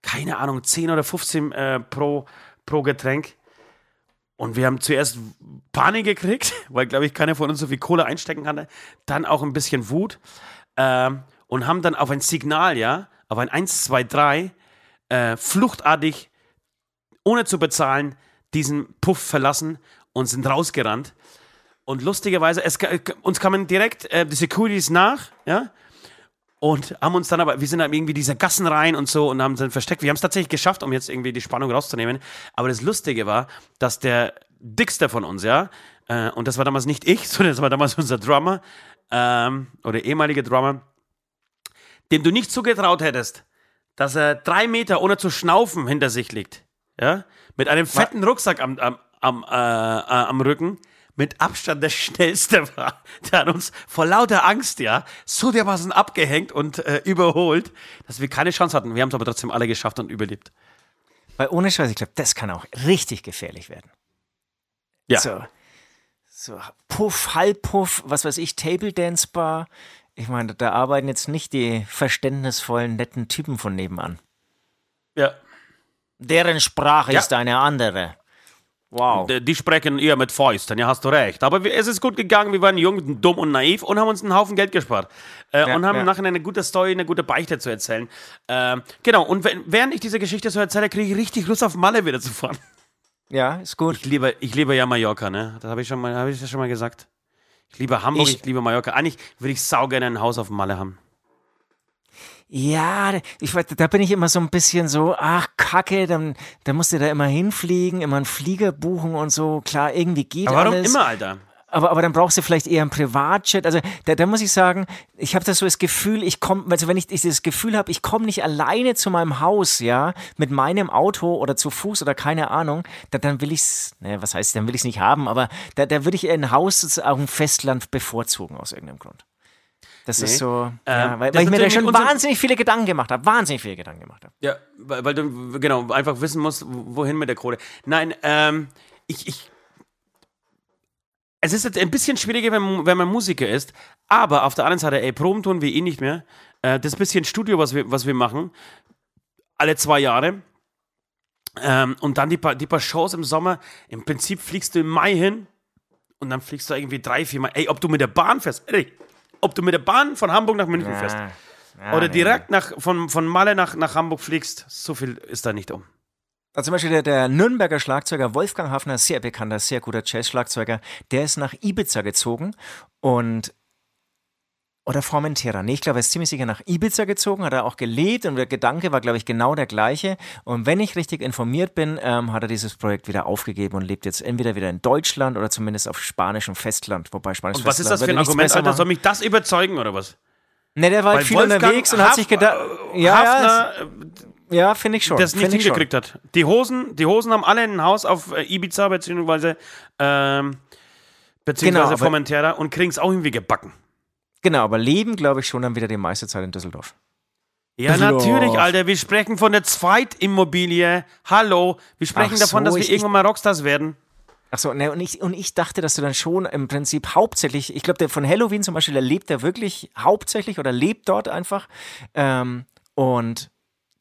keine Ahnung, 10 oder 15 äh, pro, pro Getränk. Und wir haben zuerst Panik gekriegt, weil, glaube ich, keiner von uns so viel Kohle einstecken hatte. Dann auch ein bisschen Wut. Ähm, und haben dann auf ein Signal, ja, auf ein 1, 2, 3, äh, fluchtartig, ohne zu bezahlen, diesen Puff verlassen und sind rausgerannt. Und lustigerweise, es, ka- uns kamen direkt äh, die Securities nach, ja, und haben uns dann aber, wir sind dann irgendwie diese Gassen rein und so und haben dann versteckt. Wir haben es tatsächlich geschafft, um jetzt irgendwie die Spannung rauszunehmen. Aber das Lustige war, dass der dickste von uns, ja, äh, und das war damals nicht ich, sondern das war damals unser Drummer ähm, oder ehemaliger Drummer, dem du nicht zugetraut hättest, dass er drei Meter ohne zu schnaufen hinter sich liegt, ja, mit einem fetten Rucksack am, am, am, äh, äh, am Rücken, mit Abstand der schnellste war. Der hat uns vor lauter Angst, ja, so dermaßen abgehängt und äh, überholt, dass wir keine Chance hatten. Wir haben es aber trotzdem alle geschafft und überlebt.
Weil ohne Scheiß, ich glaube, das kann auch richtig gefährlich werden.
Ja.
So, so Puff, Halbpuff, was weiß ich, Table Dance Bar. Ich meine, da arbeiten jetzt nicht die verständnisvollen, netten Typen von nebenan.
Ja.
Deren Sprache
Ja.
ist eine andere. Wow.
Die sprechen eher mit Fäusten, ja, hast du recht. Aber es ist gut gegangen, wir waren jung, dumm und naiv und haben uns einen Haufen Geld gespart. Äh,
Ja,
und haben
ja.
nachher eine gute Story, eine gute Beichte zu erzählen. Ähm, genau, und wenn, während ich diese Geschichte so erzähle, kriege ich richtig Lust auf Malle wieder zu fahren.
Ja, ist gut.
Ich liebe, ich liebe ja Mallorca, ne? Das habe ich, schon mal- hab ich das schon mal gesagt. Ich liebe Hamburg, ich,
Ich-
liebe Mallorca. Eigentlich würde ich saugerne ein Haus auf Malle haben.
Ja, ich, weiß, da bin ich immer so ein bisschen so, ach Kacke, dann, dann musst du da immer hinfliegen, immer einen Flieger buchen und so. Klar, irgendwie geht
Aber warum
alles.
immer, Alter?
aber, aber dann brauchst du vielleicht eher ein Privatjet. Also da, da muss ich sagen, ich habe das so das Gefühl, ich komme, also wenn ich dieses Gefühl habe, ich komme nicht alleine zu meinem Haus, ja, mit meinem Auto oder zu Fuß oder keine Ahnung, da, dann will ich's, naja, was heißt, dann will ich's nicht haben, aber da, da würde ich ein Haus auf dem Festland bevorzugen aus irgendeinem Grund. Das nee. ist so, ähm, ja, weil, weil ich mir da schon wahnsinnig viele Gedanken gemacht habe. Wahnsinnig viele Gedanken gemacht habe.
Ja, weil, weil, du genau einfach wissen musst, wohin mit der Kohle. Nein, ähm, ich, ich es ist jetzt ein bisschen schwieriger, wenn, wenn man Musiker ist, aber auf der anderen Seite, ey, Proben tun wir eh nicht mehr. Äh, das bisschen Studio, was wir, was wir machen, alle zwei Jahre. Ähm, und dann die paar, die paar Shows im Sommer. Im Prinzip fliegst du im Mai hin und dann fliegst du irgendwie drei, vier Mal. Ey, ob du mit der Bahn fährst, ey, ob du mit der Bahn von Hamburg nach München ja. fährst ja, oder direkt ja. nach, von, von Malle nach, nach Hamburg fliegst, so viel ist da nicht um.
Also zum Beispiel der, der Nürnberger Schlagzeuger Wolfgang Hafner, sehr bekannter, sehr guter Jazz-Schlagzeuger, der ist nach Ibiza gezogen und oder Formentera. Nee, ich glaube, er ist ziemlich sicher nach Ibiza gezogen, hat er auch gelebt und der Gedanke war, glaube ich, genau der gleiche. Und wenn ich richtig informiert bin, ähm, hat er dieses Projekt wieder aufgegeben und lebt jetzt entweder wieder in Deutschland oder zumindest auf spanischem Festland. Wobei Spanisch
und was Festland ist das für ein Argument, Alter? Soll mich das überzeugen oder was?
Ne, der war halt viel Wolfgang unterwegs und Haf hat sich gedacht, ja,
Hafner,
ja, ja, finde ich schon.
Das nicht hingekriegt hat. Die Hosen, die Hosen haben alle ein Haus auf äh, Ibiza beziehungsweise, ähm, beziehungsweise genau, Formentera und kriegen es auch irgendwie gebacken.
Genau, aber leben, glaube ich, schon dann wieder die meiste Zeit in Düsseldorf.
Ja, Düsseldorf. natürlich, Alter. Wir sprechen von der Zweitimmobilie. Hallo. Wir sprechen Ach davon, so, dass wir ich, irgendwann mal Rockstars werden.
Achso, ne, und ich, und ich dachte, dass du dann schon im Prinzip hauptsächlich, ich glaube, der von Halloween zum Beispiel, der lebt da wirklich hauptsächlich oder lebt dort einfach. Ähm, und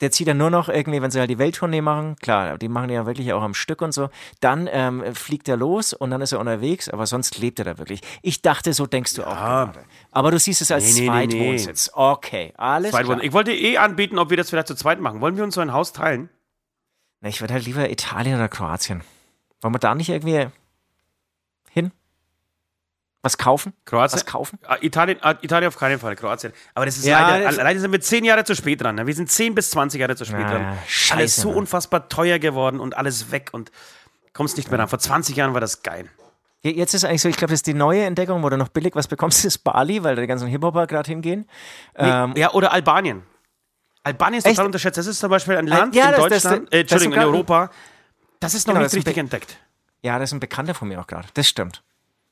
der zieht dann nur noch irgendwie, wenn sie halt die Welttournee machen, klar, die machen ja wirklich auch am Stück und so, dann ähm, fliegt er los und dann ist er unterwegs, aber sonst lebt er da wirklich. Ich dachte, so denkst du auch gerade. Aber du siehst es als nee, nee, Zweitwohnsitz. Nee, okay, alles klar.
Ich wollte eh anbieten, ob wir das vielleicht zu zweit machen. Wollen wir uns so ein Haus teilen?
Na, ich würde halt lieber Italien oder Kroatien. Wollen wir da nicht irgendwie? Was kaufen?
Kroatien?
Was kaufen?
Ah, Italien, ah, Italien auf keinen Fall, Kroatien. Aber das ist ja, leider, das leider sind wir zehn Jahre zu spät dran. Ne? Wir sind zehn bis zwanzig Jahre zu spät ja, dran. Scheiße, alles so Mann. unfassbar teuer geworden und alles weg und kommst nicht mehr dran. Vor 20 Jahren war das geil.
Jetzt ist eigentlich so, ich glaube, das ist die neue Entdeckung, wo du noch billig was bekommst, ist Bali, weil da die ganzen Hip-Hopper gerade hingehen.
Nee, ähm, ja, oder Albanien. Albanien ist total unterschätzt. Das ist zum Beispiel ein Land ja, in das, Deutschland, das, das, äh, Entschuldigung, in Europa. Das ist noch genau, nicht richtig entdeckt.
Ja, das ist ein Bekannter von mir auch gerade. Das stimmt.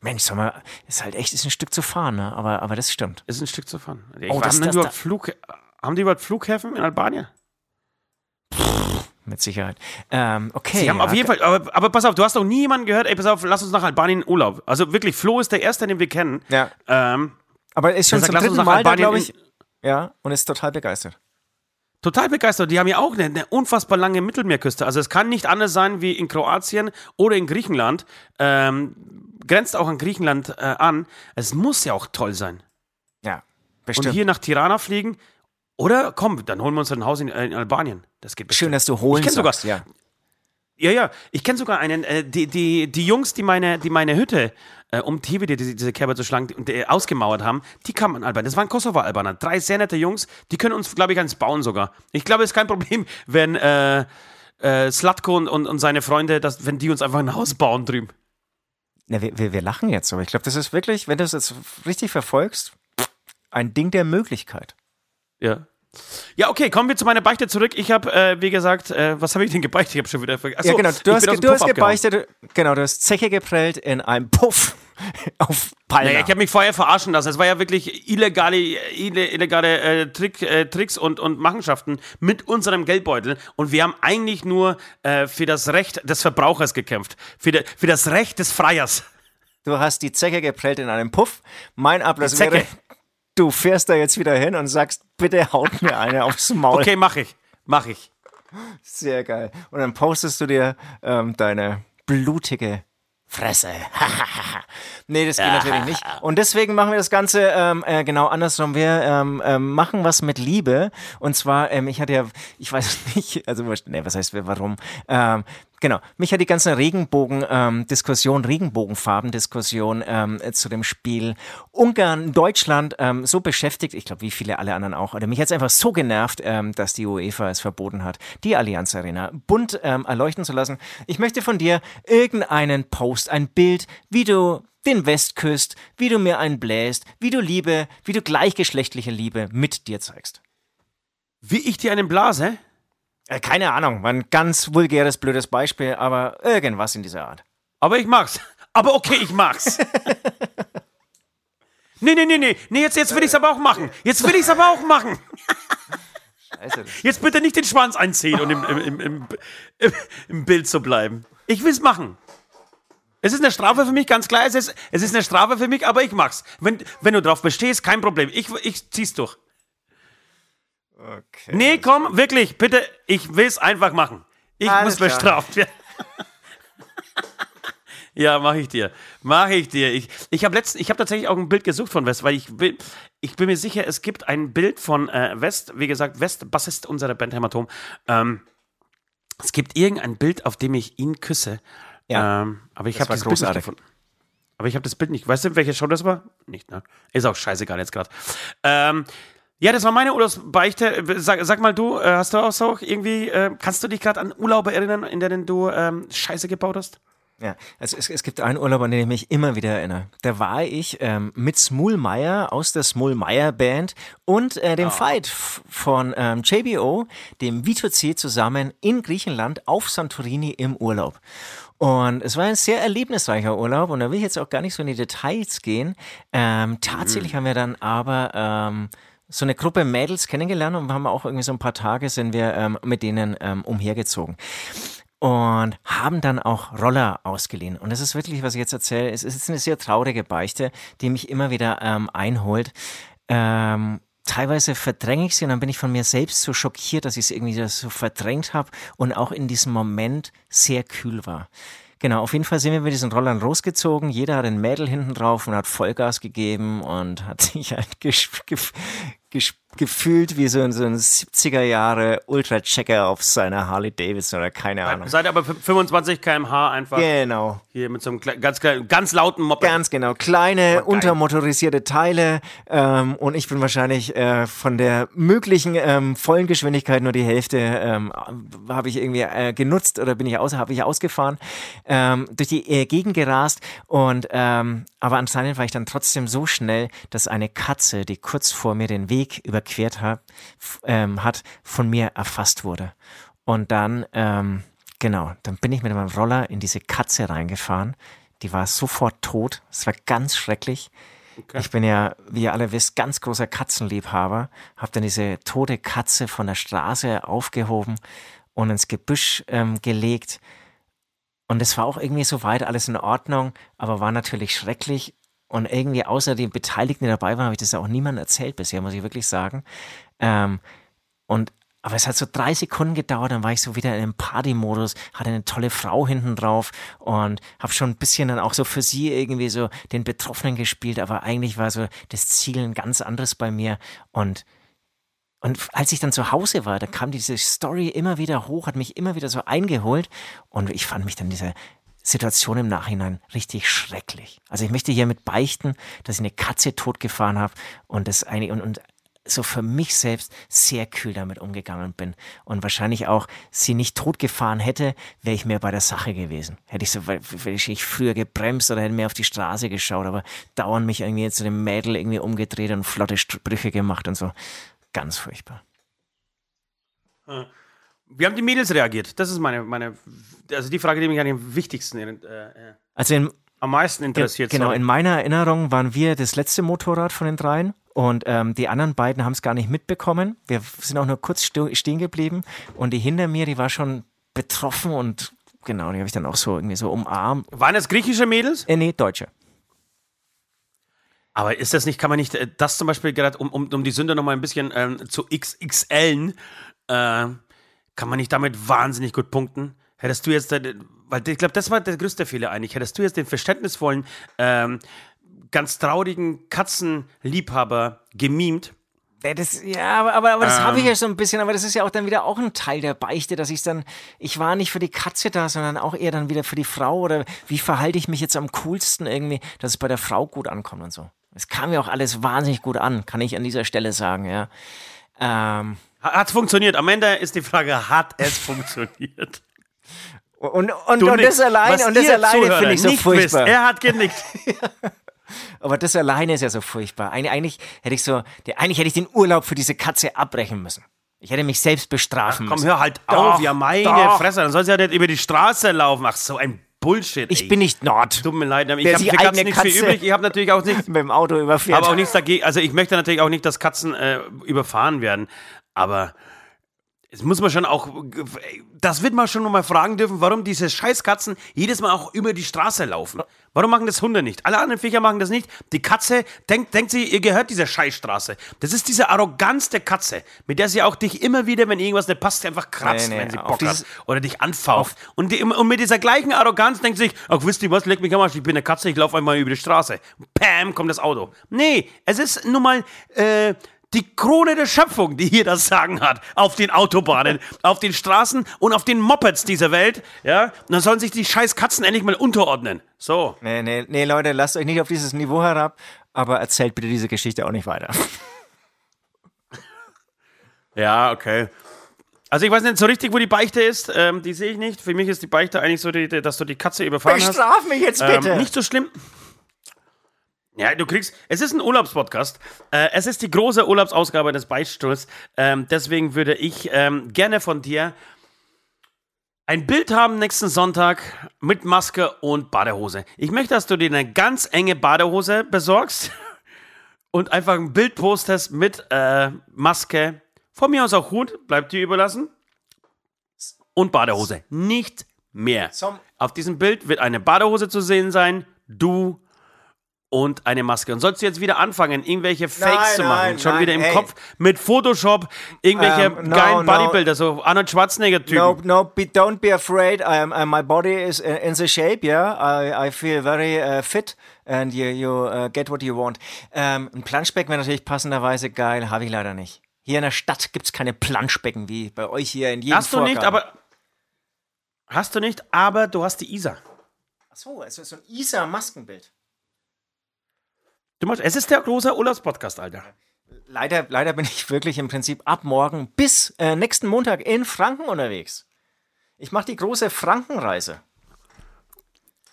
Mensch, sag mal, ist halt echt ist ein Stück zu fahren, ne? aber, aber das stimmt.
Ist ein Stück zu fahren. Ich oh, das, haben, das, die überhaupt Flug, haben die überhaupt Flughäfen in Albanien?
mit Sicherheit. Ähm, okay.
Sie haben ja, auf jeden Fall, aber, aber, pass auf, du hast doch nie jemanden gehört, ey, pass auf, lass uns nach Albanien in Urlaub. Also wirklich, Flo ist der Erste, den wir kennen.
Ja. Ähm, aber ist schon zum sagt, dritten Mal glaube ich. Ja, und ist total begeistert.
Total begeistert. Die haben ja auch eine, eine, unfassbar lange Mittelmeerküste. Also es kann nicht anders sein wie in Kroatien oder in Griechenland. Ähm, grenzt auch an Griechenland äh, an. Es muss ja auch toll sein.
Ja, bestimmt.
Und hier nach Tirana fliegen. Oder komm, dann holen wir uns ein Haus in, äh, in Albanien. Das geht bestimmt.
Schön, dass du holen
ich sogar, ja. Ja, ja. Ich kenne sogar einen, äh, die, die, die Jungs, die meine, die meine Hütte äh, um Tibi, die, diese Kerber zu schlagen, und, äh, ausgemauert haben, die kamen an Albanien. Das waren Kosovo-Albaner. Drei sehr nette Jungs, die können uns, glaube ich, eins bauen sogar. Ich glaube, es ist kein Problem, wenn äh, äh, Slatko und, und, und seine Freunde, dass, wenn die uns einfach ein Haus bauen drüben.
Na, wir, wir, wir lachen jetzt, aber ich glaube, das ist wirklich, wenn du es jetzt richtig verfolgst, ein Ding der Möglichkeit.
Ja. Ja, okay, kommen wir zu meiner Beichte zurück. Ich habe, äh, wie gesagt, äh, was habe ich denn gebeichtet? Ich habe schon wieder vergessen.
Ja, genau, du hast, du hast gebeichtet, genau, du hast Zeche geprellt in einem Puff auf Palma. Naja,
ich habe mich vorher verarschen lassen. Es war ja wirklich illegale, illegale äh, Trick, äh, Tricks und, und Machenschaften mit unserem Geldbeutel. Und wir haben eigentlich nur äh, für das Recht des Verbrauchers gekämpft. Für, de, für das Recht des Freiers.
Du hast die Zecke geprellt in einem Puff. Mein Ablass wäre, du fährst da jetzt wieder hin und sagst, bitte haut mir eine aufs Maul.
Okay, mach ich. Mach ich.
Sehr geil. Und dann postest du dir ähm, deine blutige Fresse. nee, das geht natürlich nicht. Und deswegen machen wir das Ganze ähm, äh, genau andersrum. Wir ähm, ähm, machen was mit Liebe. Und zwar, ähm, ich hatte ja, ich weiß nicht, also nee, was heißt warum? Ähm, Genau. Mich hat die ganze Regenbogen-Diskussion, ähm, Regenbogenfarben-Diskussion ähm, zu dem Spiel Ungarn, Deutschland ähm, so beschäftigt, ich glaube, wie viele alle anderen auch, oder mich hat es einfach so genervt, ähm, dass die UEFA es verboten hat, die Allianz Arena bunt ähm, erleuchten zu lassen. Ich möchte von dir irgendeinen Post, ein Bild, wie du den West küsst, wie du mir einen bläst, wie du Liebe, wie du gleichgeschlechtliche Liebe mit dir zeigst.
Wie ich dir einen blase?
Äh, keine Ahnung, war ein ganz vulgäres, blödes Beispiel, aber irgendwas in dieser Art.
Aber ich mag's. Aber okay, ich mag's. nee, nee, nee, nee. Nee, jetzt, jetzt will ich's aber auch machen. Jetzt will ich's aber auch machen.
Scheiße.
Jetzt bitte nicht den Schwanz einziehen und im, im, im, im, Bild zu bleiben. Ich will's machen. Es ist eine Strafe für mich, ganz klar. Es ist, es ist eine Strafe für mich, aber ich mach's. Wenn, wenn du drauf bestehst, kein Problem. Ich, ich zieh's durch.
Okay.
Nee, komm, wirklich, bitte, ich will's einfach machen. Ich
Alles
muss
klar.
bestraft werden. ja, mach ich dir. Mach ich dir. Ich, ich habe habe tatsächlich auch ein Bild gesucht von West, weil ich will, ich bin mir sicher, es gibt ein Bild von äh, West, wie gesagt, West, Bassist unserer Band Hämatom. Ähm, es gibt irgendein Bild, auf dem ich ihn küsse.
Ja.
Ähm, aber ich
Das
habe
war
das Bild nicht
großartig.
gefunden. Aber ich habe das Bild nicht. Weißt du, welche Show das war? Nicht, ne? Ist auch scheißegal jetzt gerade. Ähm, ja, das war meine Urlaubsbeichte. Sag, sag mal du, äh, hast du auch so irgendwie, äh, kannst du dich gerade an Urlaube erinnern, in denen du ähm, Scheiße gebaut hast?
Ja, also es, es gibt einen Urlaub, an den ich mich immer wieder erinnere. Da war ich ähm, mit Smulmeier aus der Smulmeier Band und äh, dem Fight f- von ähm, JBO, dem Vito C zusammen in Griechenland auf Santorini im Urlaub. Und es war ein sehr erlebnisreicher Urlaub und da will ich jetzt auch gar nicht so in die Details gehen. Ähm, tatsächlich haben wir dann aber ähm, so eine Gruppe Mädels kennengelernt und haben auch irgendwie so ein paar Tage sind wir ähm, mit denen ähm, umhergezogen und haben dann auch Roller ausgeliehen. Und das ist wirklich, was ich jetzt erzähle, es ist eine sehr traurige Beichte, die mich immer wieder ähm, einholt. Ähm, teilweise verdränge ich sie und dann bin ich von mir selbst so schockiert, dass ich es irgendwie so verdrängt habe und auch in diesem Moment sehr kühl war. Genau, auf jeden Fall sind wir mit diesen Rollern losgezogen. Jeder hat ein Mädel hinten drauf und hat Vollgas gegeben und hat sich halt ges gef ges gefühlt wie so ein, so ein 70er Jahre Ultra-Checker auf seiner Harley Davidson oder keine Ahnung.
Seid aber 25 km/h einfach
Genau.
hier mit so einem ganz, ganz lauten Moped.
Ganz genau. Kleine, untermotorisierte Teile. Ähm, und ich bin wahrscheinlich äh, von der möglichen ähm, vollen Geschwindigkeit nur die Hälfte ähm, habe ich irgendwie äh, genutzt oder bin ich aus, habe ich ausgefahren, ähm, durch die äh, Gegend gerast. Und ähm, aber anscheinend war ich dann trotzdem so schnell, dass eine Katze, die kurz vor mir den Weg überquert hat, ähm, hat, von mir erfasst wurde. Und dann, ähm, genau, dann bin ich mit meinem Roller in diese Katze reingefahren. Die war sofort tot. Es war ganz schrecklich. Ich bin ja, wie ihr alle wisst, ganz großer Katzenliebhaber. Hab dann diese tote Katze von der Straße aufgehoben und ins Gebüsch ähm, gelegt. Und es war auch irgendwie soweit alles in Ordnung, aber war natürlich schrecklich. Und irgendwie außer den Beteiligten, die dabei waren, habe ich das auch niemandem erzählt bisher, muss ich wirklich sagen. Ähm, und aber es hat so drei Sekunden gedauert, dann war ich so wieder in einem Party-Modus, hatte eine tolle Frau hinten drauf und habe schon ein bisschen dann auch so für sie irgendwie so den Betroffenen gespielt, aber eigentlich war so das Ziel ein ganz anderes bei mir und und als ich dann zu Hause war, da kam diese Story immer wieder hoch, hat mich immer wieder so eingeholt und ich fand mich dann dieser Situation im Nachhinein richtig schrecklich. Also ich möchte hiermit beichten, dass ich eine Katze totgefahren habe und das eine und, und so für mich selbst sehr kühl damit umgegangen bin und wahrscheinlich auch sie nicht totgefahren hätte, wäre ich mehr bei der Sache gewesen. Hätte ich so, hätte ich früher gebremst oder hätte mehr auf die Straße geschaut, aber dauernd mich irgendwie zu dem Mädel irgendwie umgedreht und flotte Sprüche gemacht und so. Ganz furchtbar.
Wie haben die Mädels reagiert? Das ist meine, meine, also die Frage, die mich an den wichtigsten, äh, äh,
Also in,
am meisten interessiert.
genau,
sorry.
in meiner Erinnerung waren wir das letzte Motorrad von den dreien und ähm, die anderen beiden haben es gar nicht mitbekommen. Wir sind auch nur kurz stehen geblieben und die hinter mir, die war schon betroffen und genau, die habe ich dann auch so irgendwie so umarmt.
Waren das griechische Mädels?
Äh, nee, Deutsche.
Aber ist das nicht, kann man nicht, äh, das zum Beispiel gerade, um, um, um die Sünde nochmal ein bisschen ähm, zu XXLen, äh, kann man nicht damit wahnsinnig gut punkten? Hättest du jetzt, äh, weil ich glaube, das war der größte Fehler eigentlich, hättest du jetzt den verständnisvollen, ähm, ganz traurigen Katzenliebhaber gemimt,
Ja, das, ja, aber, aber, aber das habe ich
Ähm.
ja so ein bisschen, aber das ist ja auch dann wieder auch ein Teil der Beichte, dass ich dann, ich war nicht für die Katze da, sondern auch eher dann wieder für die Frau oder wie verhalte ich mich jetzt am coolsten irgendwie, dass es bei der Frau gut ankommt und so. Es kam ja auch alles wahnsinnig gut an, kann ich an dieser Stelle sagen, ja. Ähm,
hat es funktioniert? Am Ende ist die Frage, hat es funktioniert?
Und, und,
Du
und das alleine,
Was
und das
ihr
alleine finde ich so
nicht
furchtbar.
Wisst, er hat genickt.
Aber das alleine ist ja so furchtbar. Eig- Eigentlich hätte ich so, eigentlich hätte ich den Urlaub für diese Katze abbrechen müssen. Ich hätte mich selbst bestrafen
Komm,
müssen.
hör halt
Doch,
auf, ja meine
doch.
Fresse, dann soll sie ja nicht über die Straße laufen. Ach, so ein Bullshit.
Ich
ey.
bin nicht Nord.
Tut mir leid, ich habe für Katzen
eigene
nicht viel
Katze-
übrig. Ich habe natürlich auch nicht,
Mit dem Auto überfährt.
aber auch nichts dagegen. Also ich möchte natürlich auch nicht, dass Katzen äh, überfahren werden. Aber es muss man schon auch, das wird man schon mal fragen dürfen, warum diese Scheißkatzen jedes Mal auch über die Straße laufen. Warum machen das Hunde nicht? Alle anderen Viecher machen das nicht. Die Katze denkt, denkt sie, ihr gehört dieser Scheißstraße. Das ist diese Arroganz der Katze, mit der sie auch dich immer wieder, wenn irgendwas nicht passt, einfach kratzt,
Nee, nee,
wenn sie Bock hat. Oder dich anfaucht. Und, die, und mit dieser gleichen Arroganz denkt sie sich, ach wisst ihr was, leck mich am Arsch, ich bin eine Katze, ich laufe einmal über die Straße. Pam, kommt das Auto. Nee, es ist nun mal äh, die Krone der Schöpfung, die hier das Sagen hat. Auf den Autobahnen, auf den Straßen und auf den Mopeds dieser Welt. Ja, und dann sollen sich die scheiß Katzen endlich mal unterordnen. So.
Nee, nee, nee, Leute, lasst euch nicht auf dieses Niveau herab, aber erzählt bitte diese Geschichte auch nicht weiter.
Ja, okay. Also ich weiß nicht so richtig, wo die Beichte ist. Ähm, die sehe ich nicht. Für mich ist die Beichte eigentlich so, die, dass du die Katze überfahren hast.
Bestraf mich jetzt bitte.
Ähm, nicht so schlimm. Ja, du kriegst. Es ist ein Urlaubspodcast. Äh, es ist die große Urlaubsausgabe des Beistuhls. Ähm, deswegen würde ich ähm, gerne von dir ein Bild haben nächsten Sonntag mit Maske und Badehose. Ich möchte, dass du dir eine ganz enge Badehose besorgst und einfach ein Bild postest mit äh, Maske. Von mir aus auch Hut, bleibt dir überlassen. Und Badehose. Nicht mehr. Auf diesem Bild wird eine Badehose zu sehen sein, du und eine Maske. Und sollst du jetzt wieder anfangen, irgendwelche Fakes
Nein,
zu machen,
nein,
schon
nein,
wieder im
ey.
Kopf mit Photoshop, irgendwelche
Ähm, no,
geilen
no.
Bodybuilder, so Arnold Schwarzenegger-Typen.
No, no, be, don't be afraid. I'm, uh, my body is in, the shape, yeah. I, I feel very uh, fit and you, you uh, get what you want. Ähm, ein Planschbecken wäre natürlich passenderweise geil, habe ich leider nicht. Hier in der Stadt gibt es keine Planschbecken wie bei euch hier in jedem
Hast du nicht,
Vorgarten.
aber. Hast du nicht, aber du hast die Isar.
Ach so, es ist so ein Isa-Maskenbild.
Du machst, es ist der große Urlaubspodcast, Alter.
Leider, leider bin ich wirklich im Prinzip ab morgen bis äh, nächsten Montag in Franken unterwegs. Ich mache die große Frankenreise.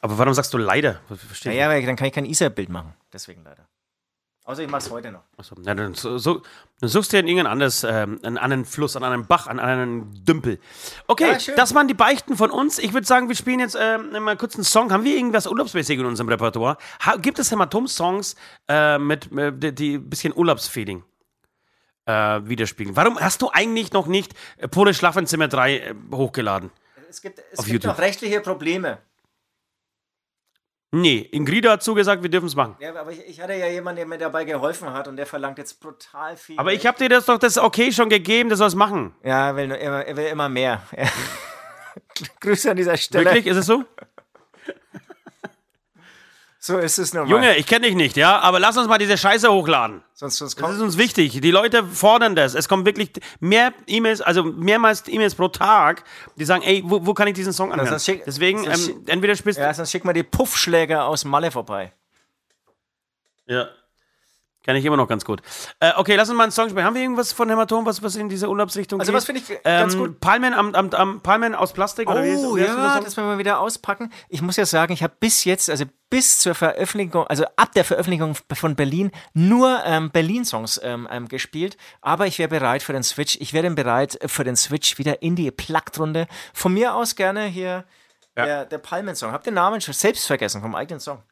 Aber warum sagst du leider? Verstehe
Naja, weil dann kann ich kein Isa-Bild machen. Deswegen leider. Außer ich mache es heute noch.
Achso, na, dann, so, so, dann suchst du dir irgendein anderes, ähm, einen anderen Fluss, an einen Bach, an einen Dümpel. Okay,
Ja, schön.
das waren die Beichten von uns. Ich würde sagen, wir spielen jetzt ähm, mal kurz einen Song. Haben wir irgendwas Urlaubsmäßiges in unserem Repertoire? Ha gibt es Hämatom-Songs äh, mit, äh, die, die ein bisschen Urlaubsfeeling äh, widerspiegeln? Warum hast du eigentlich noch nicht Pole Schlafenzimmer 3 äh, hochgeladen?
Es gibt, es
Auf
gibt noch rechtliche Probleme.
Nee, Ingrida hat zugesagt, wir dürfen es machen.
Ja, aber ich, ich hatte ja jemanden, der mir dabei geholfen hat und der verlangt jetzt brutal viel.
Aber ich habe dir das doch das Okay schon gegeben, der soll es machen.
Ja, er will, nur er will immer mehr. Grüße an dieser Stelle.
Wirklich? Ist es so?
So ist es normal.
Junge, ich kenne dich nicht, ja, aber lass uns mal diese Scheiße hochladen.
sonst, sonst
Das
kommt
ist uns wichtig. Die Leute fordern das. Es kommen wirklich mehr E-Mails, also mehrmals E-Mails pro Tag, die sagen, ey, wo, wo kann ich diesen Song anhören?
sonst schick-
Deswegen,
sonst
ähm, entweder spielst
Ja, sonst schick mal die Puffschläger aus Malle vorbei.
Ja. Kenne ich immer noch ganz gut. Äh, okay, lass uns mal einen Song spielen. Haben wir irgendwas von Hämatom, was, was in diese Urlaubsrichtung
Also
geht?
was finde ich ganz
ähm,
gut-
Palmen, am, am, am, Palmen aus Plastik? oder wie ist-
Oh
wie
ja, das werden wir wieder auspacken. Ich muss ja sagen, ich habe bis jetzt, also bis zur Veröffentlichung, also ab der Veröffentlichung von Berlin, nur ähm, Berlin-Songs ähm, ähm, gespielt. Aber ich wäre bereit für den Switch. Ich wäre bereit für den Switch wieder in die Plugged-Runde. Von mir aus gerne hier der, der Palmen-Song. Hab den Namen schon selbst vergessen vom eigenen Song.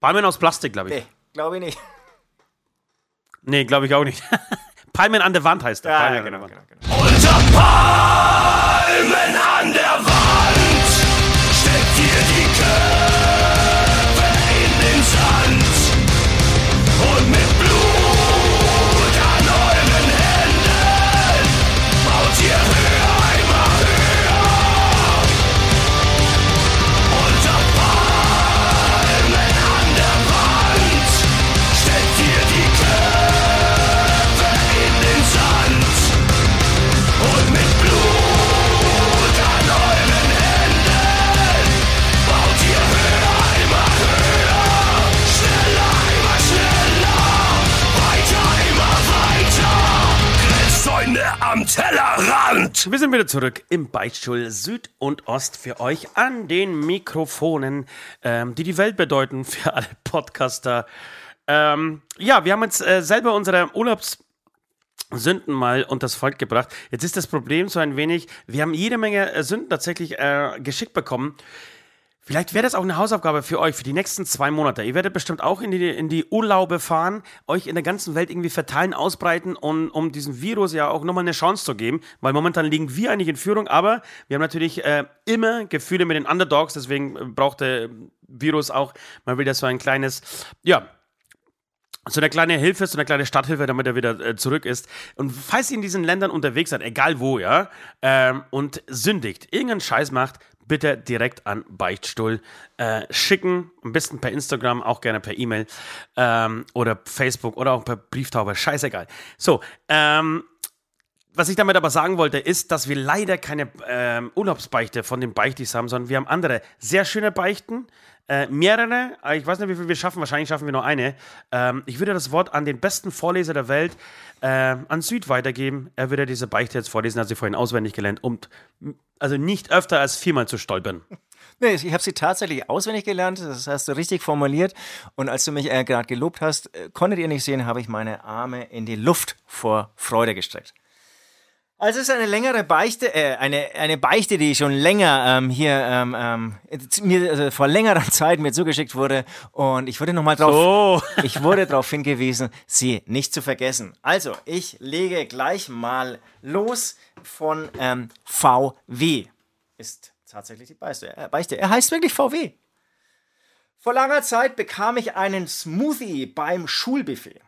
Palmen aus Plastik, glaube ich.
Nee, glaube ich nicht.
Nee, glaube ich auch nicht. Palmen an der Wand heißt der.
Ja,
Palmen
ja,
an der
genau,
Wand.
genau, genau.
Wir sind wieder zurück im Beichtstuhl Süd und Ost für euch an den Mikrofonen, ähm, die die Welt bedeuten für alle Podcaster. Ähm, ja, wir haben jetzt äh, selber unsere Urlaubssünden mal unters Volk gebracht. Jetzt ist das Problem so ein wenig, wir haben jede Menge äh, Sünden tatsächlich äh, geschickt bekommen. Vielleicht wäre das auch eine Hausaufgabe für euch für die nächsten zwei Monate. Ihr werdet bestimmt auch in die, in die Urlaube fahren, euch in der ganzen Welt irgendwie verteilen, ausbreiten und um diesem Virus ja auch nochmal eine Chance zu geben, weil momentan liegen wir eigentlich in Führung, aber wir haben natürlich äh, immer Gefühle mit den Underdogs, deswegen äh, braucht der Virus auch mal wieder so ein kleines, ja, so eine kleine Hilfe, so eine kleine Stadthilfe, damit er wieder äh, zurück ist. Und falls ihr in diesen Ländern unterwegs seid, egal wo, ja, ähm, und sündigt, irgendeinen Scheiß macht, bitte direkt an Beichtstuhl äh, schicken. Am besten per Instagram, auch gerne per E-Mail ähm, oder Facebook oder auch per Brieftaube. Scheißegal. So, ähm, was ich damit aber sagen wollte, ist, dass wir leider keine ähm, Urlaubsbeichte von den Beichtis haben, sondern wir haben andere sehr schöne Beichten. Äh, mehrere, ich weiß nicht, wie viel wir schaffen, wahrscheinlich schaffen wir nur eine. Ähm, ich würde das Wort an den besten Vorleser der Welt, äh, an Süd weitergeben. Er würde diese Beichte jetzt vorlesen, hat sie vorhin auswendig gelernt, um also nicht öfter als viermal zu stolpern.
Nee, ich habe sie tatsächlich auswendig gelernt, das hast du richtig formuliert. Und als du mich äh, gerade gelobt hast, äh, konntet ihr nicht sehen, habe ich meine Arme in die Luft vor Freude gestreckt. Also es ist eine längere Beichte, äh, eine, eine Beichte, die schon länger ähm, hier ähm, ähm, mir also vor längerer Zeit mir zugeschickt wurde und ich wurde nochmal drauf,
so.
ich wurde darauf hingewiesen, sie nicht zu vergessen. Also ich lege gleich mal los von ähm, VW. Ist tatsächlich die Beichte. Äh, Beichte. Er heißt wirklich VW. Vor langer Zeit bekam ich einen Smoothie beim Schulbuffet,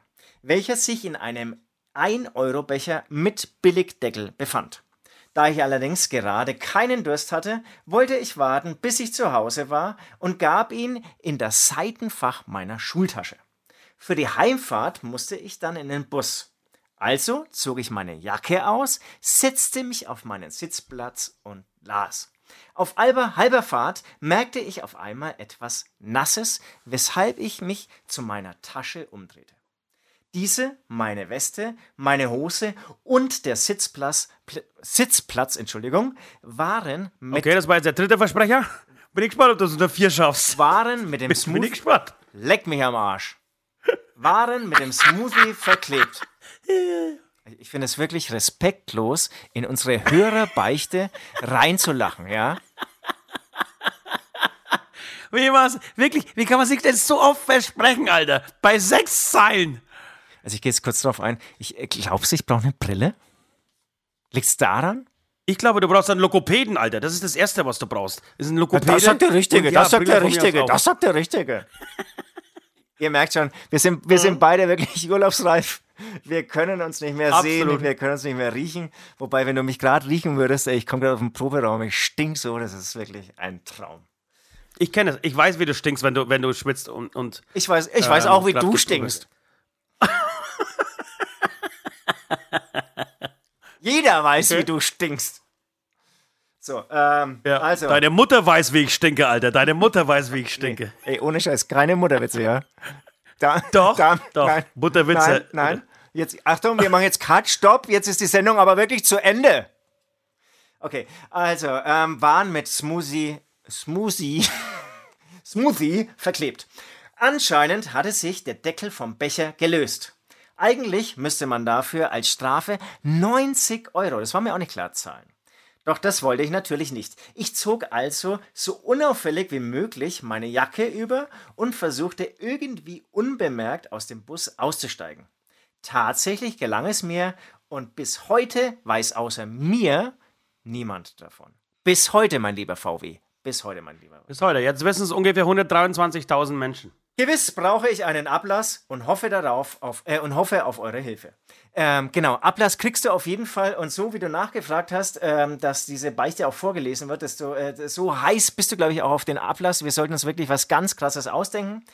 welcher sich in einem 1-Euro-Becher mit Billigdeckel befand. Da ich allerdings gerade keinen Durst hatte, wollte ich warten, bis ich zu Hause war und gab ihn in das Seitenfach meiner Schultasche. Für die Heimfahrt musste ich dann in den Bus. Also zog ich meine Jacke aus, setzte mich auf meinen Sitzplatz und las. Auf halber, halber Fahrt merkte ich auf einmal etwas Nasses, weshalb ich mich zu meiner Tasche umdrehte. Diese, meine Weste, meine Hose und der Sitzplatz, Pl Sitzplatz, Entschuldigung, waren
mit. Okay, das war jetzt der dritte Versprecher. Bin ich gespannt, ob du es unter vier schaffst.
Waren mit dem
Smoothie. Bin ich gespannt.
Leck mich am Arsch. Waren mit dem Smoothie verklebt. Ich finde es wirklich respektlos, in unsere Hörerbeichte reinzulachen, ja?
Wie was? Wirklich? Wie kann man sich denn so oft versprechen, Alter? Bei sechs Zeilen.
Also ich gehe jetzt kurz drauf ein. Ich äh, glaubst du, ich brauche eine Brille? Liegt's daran?
Ich glaube, du brauchst einen Lokopäden, Alter. Das ist das Erste, was du brauchst. Ist ein Lokopäde.
Das sagt der Richtige, ja, das sagt der Richtige, das sagt der Richtige. Ihr merkt schon, wir sind, wir sind beide wirklich urlaubsreif. Wir können uns nicht mehr Absolut. sehen, wir können uns nicht mehr riechen. Wobei, wenn du mich gerade riechen würdest, ey, ich komme gerade auf den Proberaum, ich stink so, das ist wirklich ein Traum.
Ich kenne es, ich weiß, wie du stinkst, wenn du, wenn du schwitzt und. und
ich weiß, ich ähm, weiß auch, wie du stinkst. Jeder weiß, okay. wie du stinkst. So, ähm,
ja,
also.
Deine Mutter weiß, wie ich stinke, Alter. Deine Mutter weiß, wie ich stinke.
Nee. Ey, ohne Scheiß, keine Mutterwitze, ja?
Da, doch, da, doch. Nein, Mutterwitze.
Nein, nein. Jetzt, Achtung, wir machen jetzt Cut, Stopp. Jetzt ist die Sendung aber wirklich zu Ende. Okay, also, ähm, waren mit Smoothie, Smoothie, Smoothie verklebt. Anscheinend hatte sich der Deckel vom Becher gelöst. Eigentlich müsste man dafür als Strafe 90 Euro, das war mir auch nicht klar, zahlen. Doch das wollte ich natürlich nicht. Ich zog also so unauffällig wie möglich meine Jacke über und versuchte irgendwie unbemerkt aus dem Bus auszusteigen. Tatsächlich gelang es mir und bis heute weiß außer mir niemand davon. Bis heute, mein lieber VW. Bis heute, mein lieber.
Bis heute. Jetzt wissen es ungefähr 123.000 Menschen.
Gewiss brauche ich einen Ablass und hoffe darauf auf, äh, und hoffe auf eure Hilfe. Ähm, genau, Ablass kriegst du auf jeden Fall und so wie du nachgefragt hast, ähm, dass diese Beichte auch vorgelesen wird, desto, äh, so heiß bist du, glaube ich, auch auf den Ablass. Wir sollten uns wirklich was ganz Krasses ausdenken.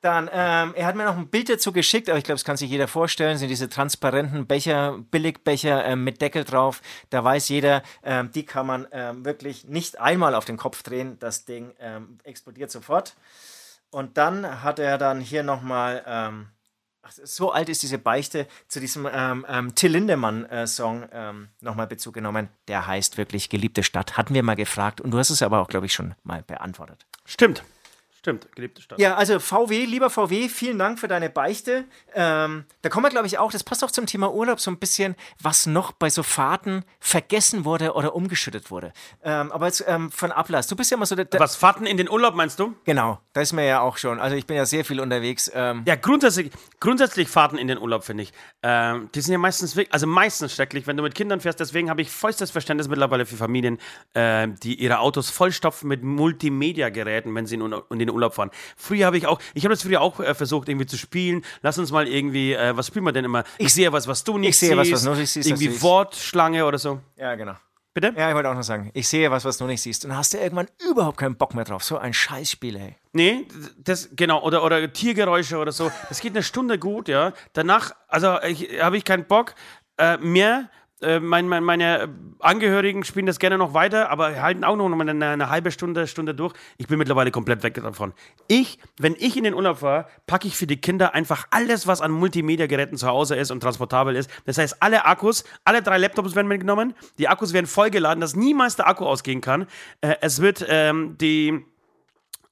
Dann, ähm, er hat mir noch ein Bild dazu geschickt, aber ich glaube, das kann sich jeder vorstellen, sind diese transparenten Becher, Billigbecher äh, mit Deckel drauf. Da weiß jeder, ähm, die kann man ähm, wirklich nicht einmal auf den Kopf drehen. Das Ding ähm, explodiert sofort. Und dann hat er dann hier nochmal, ähm, So alt ist diese Beichte zu diesem ähm, ähm, Till Lindemann-Song ähm, nochmal Bezug genommen. Der heißt wirklich Geliebte Stadt. Hatten wir mal gefragt und du hast es aber auch, glaube ich, schon mal beantwortet.
Stimmt. Stimmt, geliebte Stadt.
Ja, also VW, lieber VW, vielen Dank für deine Beichte. Ähm, da kommen wir, glaube ich, auch, das passt auch zum Thema Urlaub so ein bisschen, was noch bei so Fahrten vergessen wurde oder umgeschüttet wurde. Ähm, aber jetzt ähm, von Ablass, du bist ja immer so der. der
Was, Fahrten in den Urlaub meinst du?
genau, da ist mir ja auch schon. Also ich bin ja sehr viel unterwegs. Ähm,
Ja, grundsätzlich, grundsätzlich Fahrten in den Urlaub, finde ich. Ähm, die sind ja meistens, also meistens schrecklich, wenn du mit Kindern fährst. Deswegen habe ich vollstes Verständnis mittlerweile für Familien, äh, die ihre Autos vollstopfen mit Multimedia-Geräten, wenn sie in, in den Urlaub fahren. Früher habe ich auch, ich habe das früher auch äh, versucht, irgendwie zu spielen. Lass uns mal irgendwie, äh, was spielen wir denn immer? Ich, sehe was, was du nicht
sehe was,
siehst.
was du nicht siehst,
Irgendwie
ich.
Wortschlange oder so.
ja, genau.
Bitte?
Ja, ich wollte auch noch sagen, ich sehe was, was du nicht siehst. Und dann hast du irgendwann überhaupt keinen Bock mehr drauf. So ein Scheißspiel, ey.
Nee, das, genau, oder, oder Tiergeräusche oder so. Das geht eine Stunde gut, ja. Danach, also ich, habe ich keinen Bock äh, mehr. Äh, mein, mein, meine Angehörigen spielen das gerne noch weiter, aber halten auch noch eine, eine halbe Stunde, Stunde durch. Ich bin mittlerweile komplett weg davon. Ich, wenn ich in den Urlaub fahre, packe ich für die Kinder einfach alles, was an Multimedia-Geräten zu Hause ist und transportabel ist. Das heißt, alle Akkus, alle drei Laptops werden mitgenommen, die Akkus werden vollgeladen, dass niemals der Akku ausgehen kann. Äh, es wird ähm, die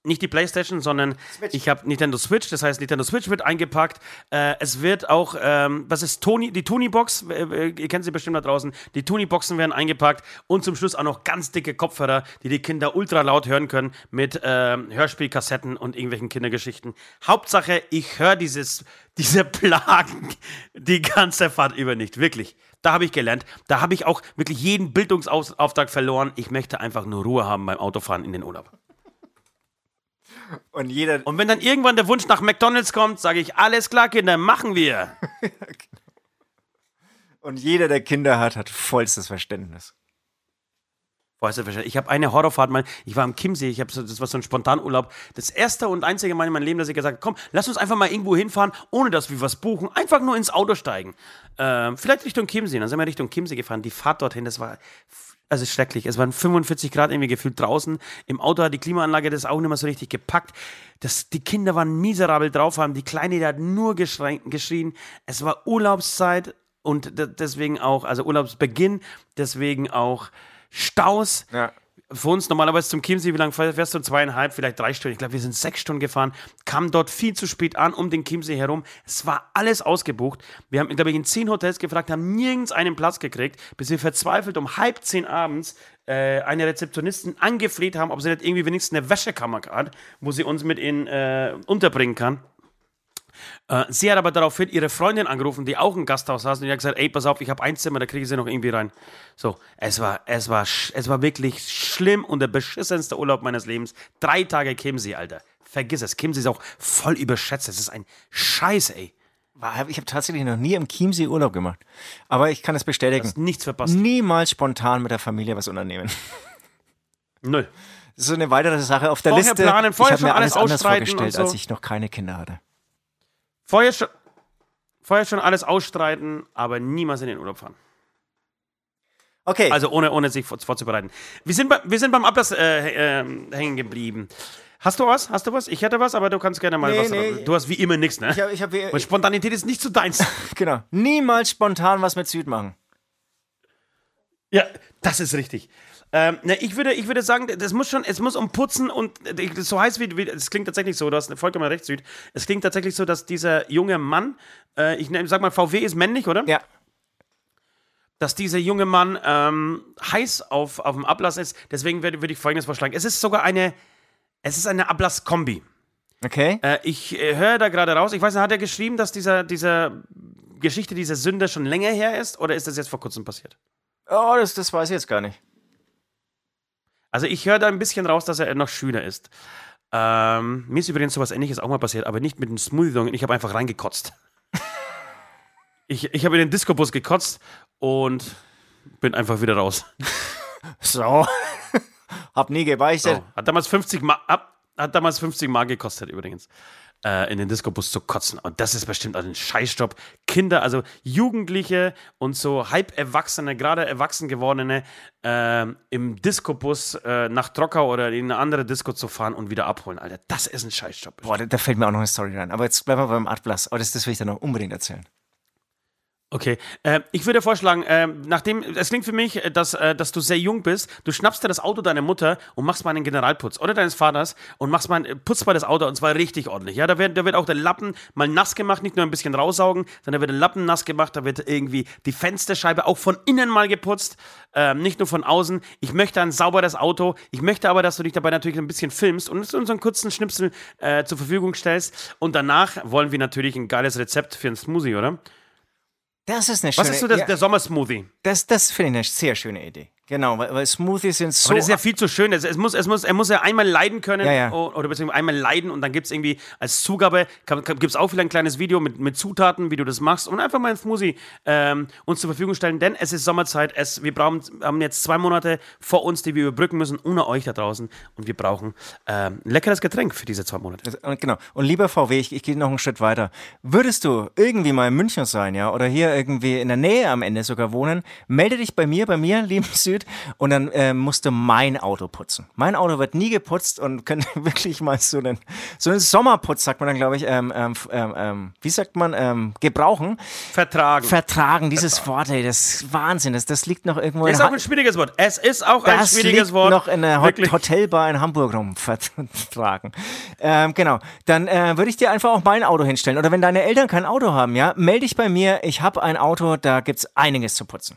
nicht die PlayStation, sondern ich habe Nintendo Switch. Das heißt, Nintendo Switch wird eingepackt. Äh, es wird auch, ähm, was ist Tony, die Tony Box? Äh, äh, ihr kennt sie bestimmt da draußen. Die Tony Boxen werden eingepackt und zum Schluss auch noch ganz dicke Kopfhörer, die die Kinder ultra laut hören können mit ähm, Hörspielkassetten und irgendwelchen Kindergeschichten. Hauptsache, ich höre dieses, diese Plagen die ganze Fahrt über nicht. Wirklich. Da habe ich gelernt. Da habe ich auch wirklich jeden Bildungsauftrag verloren. Ich möchte einfach nur Ruhe haben beim Autofahren in den Urlaub.
Und jeder.
Und wenn dann irgendwann der Wunsch nach McDonalds kommt, sage ich, alles klar, Kinder, machen wir.
Und jeder, der Kinder hat, hat vollstes Verständnis.
Weißt du, ich habe eine Horrorfahrt mal, ich war am Chiemsee, ich habe so, das war so ein Spontanurlaub. Das erste und einzige Mal in meinem Leben, dass ich gesagt habe, komm, lass uns einfach mal irgendwo hinfahren, ohne dass wir was buchen, einfach nur ins Auto steigen. Ähm, vielleicht Richtung Chiemsee. Dann sind wir Richtung Chiemsee gefahren. Die Fahrt dorthin, das war also schrecklich. Es waren 45 Grad irgendwie gefühlt draußen. Im Auto hat die Klimaanlage das auch nicht mehr so richtig gepackt. Das, die Kinder waren miserabel drauf, haben die Kleine, die hat nur geschrien. Es war Urlaubszeit und de- deswegen auch, also Urlaubsbeginn, deswegen auch Staus.
Ja.
Für uns normalerweise zum Chiemsee, wie lange fährst du? Zweieinhalb, vielleicht drei Stunden. Ich glaube, wir sind sechs Stunden gefahren, kamen dort viel zu spät an, um den Chiemsee herum. Es war alles ausgebucht. Wir haben, glaube ich, in zehn Hotels gefragt, haben nirgends einen Platz gekriegt, bis wir verzweifelt um halb zehn abends äh, eine Rezeptionistin angefleht haben, ob sie nicht irgendwie wenigstens eine Wäschekammer hat, wo sie uns mit in äh, unterbringen kann. Äh, sie hat aber daraufhin ihre Freundin angerufen, die auch ein Gasthaus saß, und die hat gesagt, ey, pass auf, ich habe ein Zimmer, da kriege ich sie noch irgendwie rein. So, es war, es war, es war wirklich schlimm und der beschissenste Urlaub meines Lebens. Drei Tage Chiemsee, Alter. Vergiss es, Chiemsee ist auch voll überschätzt. Es ist ein Scheiß, ey.
Ich habe tatsächlich noch nie im Chiemsee Urlaub gemacht. Aber ich kann es bestätigen.
Hast nichts verpasst.
Niemals spontan mit der Familie was unternehmen.
Null.
Das ist so eine weitere Sache auf der
Vorher
Liste.
planen, vorher
ich habe mir
alles
alles anders vorgestellt,
so.
als ich noch keine Kinder hatte.
Vorher schon, vorher schon alles ausstreiten, aber niemals in den Urlaub fahren.
Okay.
Also ohne, ohne sich vor, vorzubereiten. Wir sind, bei, wir sind beim Ablass äh, äh, hängen geblieben. Hast du was? Hast du was? Ich hätte was, aber du kannst gerne mal
Nee,
was.
nee.
Du hast wie immer nichts, ne?
ich hab, ich hab,
Und Spontanität ist nicht so deins.
genau. Niemals spontan was mit Süd machen.
ja, das ist richtig. Ähm, ne, ich, würde, ich würde sagen, das muss schon, es muss um Putzen und so heißt wie, wie es klingt tatsächlich so, du hast vollkommen recht, Süd. Es klingt tatsächlich so, dass dieser junge Mann, äh, ich sag mal, VW ist männlich, oder?
Ja.
dass dieser junge Mann ähm, heiß auf, auf dem Ablass ist. Deswegen würde, würde ich folgendes vorschlagen. Es ist sogar eine, es ist eine Ablass-Kombi.
Okay.
Äh, ich äh, höre da gerade raus, ich weiß nicht, hat er geschrieben, dass dieser, dieser Geschichte dieser Sünde schon länger her ist oder ist das jetzt vor kurzem passiert?
Oh, das, das weiß ich jetzt gar nicht.
Also ich höre da ein bisschen raus, dass er noch Schüler ist. Ähm, mir ist übrigens sowas ähnliches auch mal passiert, aber nicht mit einem Smoothie, ich habe einfach reingekotzt. ich ich habe in den Discobus gekotzt und bin einfach wieder raus.
So. hab nie gebeichtet.
So. Hat damals 50 Mark, hat, hat damals 50 Mark gekostet übrigens. Äh, in den Disco-Bus zu kotzen. Und das ist bestimmt ein Scheißjob. Kinder, also Jugendliche und so halb Erwachsene, gerade erwachsen gewordene, äh, im Disco-Bus äh, nach Trockau oder in eine andere Disco zu fahren und wieder abholen, Alter. Das ist ein Scheißjob.
Boah, da, da fällt mir auch noch eine Story rein. Aber jetzt bleiben wir beim Artblass. Aber das, das will ich dann noch unbedingt erzählen.
Okay, äh, ich würde vorschlagen, äh, nachdem, es klingt für mich, äh, dass, äh, dass du sehr jung bist, du schnappst dir das Auto deiner Mutter und machst mal einen Generalputz oder deines Vaters und machst mal, putzt mal das Auto und zwar richtig ordentlich. Ja, da wird, da wird auch der Lappen mal nass gemacht, nicht nur ein bisschen raussaugen, sondern da wird der Lappen nass gemacht, da wird irgendwie die Fensterscheibe auch von innen mal geputzt, äh, nicht nur von außen. Ich möchte ein sauberes Auto, ich möchte aber, dass du dich dabei natürlich ein bisschen filmst und uns einen kurzen Schnipsel äh, zur Verfügung stellst und danach wollen wir natürlich ein geiles Rezept für einen Smoothie, oder?
Das ist eine schöne
Was ist so der,
ja,
der Sommersmoothie?
Das, das finde ich eine sehr schöne Idee. Genau, weil, weil Smoothies sind so.
Aber das ist ja viel zu schön. Es, es, muss, es muss, er muss ja einmal leiden können
Ja, ja.
oder beziehungsweise einmal leiden und dann gibt es irgendwie als Zugabe, gibt es auch vielleicht ein kleines Video mit, mit Zutaten, wie du das machst und einfach mal ein Smoothie ähm, uns zur Verfügung stellen, denn es ist Sommerzeit. Es, wir brauchen, haben jetzt zwei Monate vor uns, die wir überbrücken müssen, ohne euch da draußen und wir brauchen ähm, ein leckeres Getränk für diese zwei Monate.
Und genau. Und lieber VW, ich, ich gehe noch einen Schritt weiter. Würdest du irgendwie mal in München sein, ja, oder hier irgendwie in der Nähe am Ende sogar wohnen, melde dich bei mir, bei mir, lieben Süd, und dann äh, musst du mein Auto putzen. Mein Auto wird nie geputzt und könnte wirklich mal so einen, so einen Sommerputz, sagt man dann, glaube ich, ähm, ähm, ähm, ähm, wie sagt man, ähm, gebrauchen.
Vertragen.
Vertragen, dieses Wort, ey, das ist Wahnsinn. Das, das liegt noch irgendwo
ist
in
auch ein schwieriges Wort. Es ist auch ein
das
schwieriges Wort.
noch in der Hot. Hotelbar in Hamburg rumvertragen. Ähm, genau. Dann äh, würde ich dir einfach auch mein Auto hinstellen. Oder wenn deine Eltern kein Auto haben, ja, melde dich bei mir. Ich habe ein Auto, da gibt's einiges zu putzen.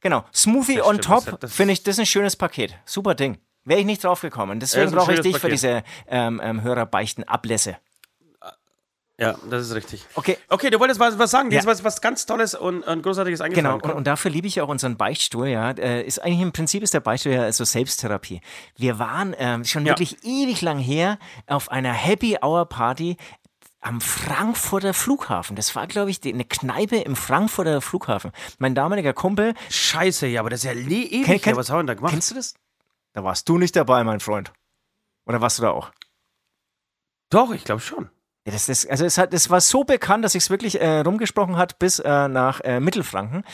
Genau. Smoothie
Das
on
stimmt,
top, finde ich, das ist ein schönes Paket. Super Ding. Wäre ich nicht drauf gekommen. Deswegen brauche ich dich für
Paket.
diese ähm, ähm, Hörerbeichten-Ablässe.
Ja, das ist richtig.
Okay.
Okay, du wolltest was, was sagen. Dir
Ja.
ist was, was ganz Tolles und, und Großartiges eingefallen.
Genau, und, und dafür liebe ich auch unseren Beichtstuhl, ja. Äh, ist eigentlich im Prinzip ist der Beichtstuhl ja so Selbsttherapie. Wir waren ähm, schon
Ja.
wirklich ewig lang her auf einer Happy Hour Party am Frankfurter Flughafen. Das war, glaube ich, die, eine Kneipe im Frankfurter Flughafen. Mein damaliger Kumpel,
Scheiße, ja, aber das ist ja le- ewig.
Kenn- kenn-
ja, was haben wir denn da gemacht?
kennst du das? Da warst du nicht dabei, mein Freund. Oder warst du da auch?
Doch, ich glaube schon.
Ja, das, das, also es, hat, es war so bekannt, dass es wirklich äh, rumgesprochen hat bis äh, nach äh, Mittelfranken.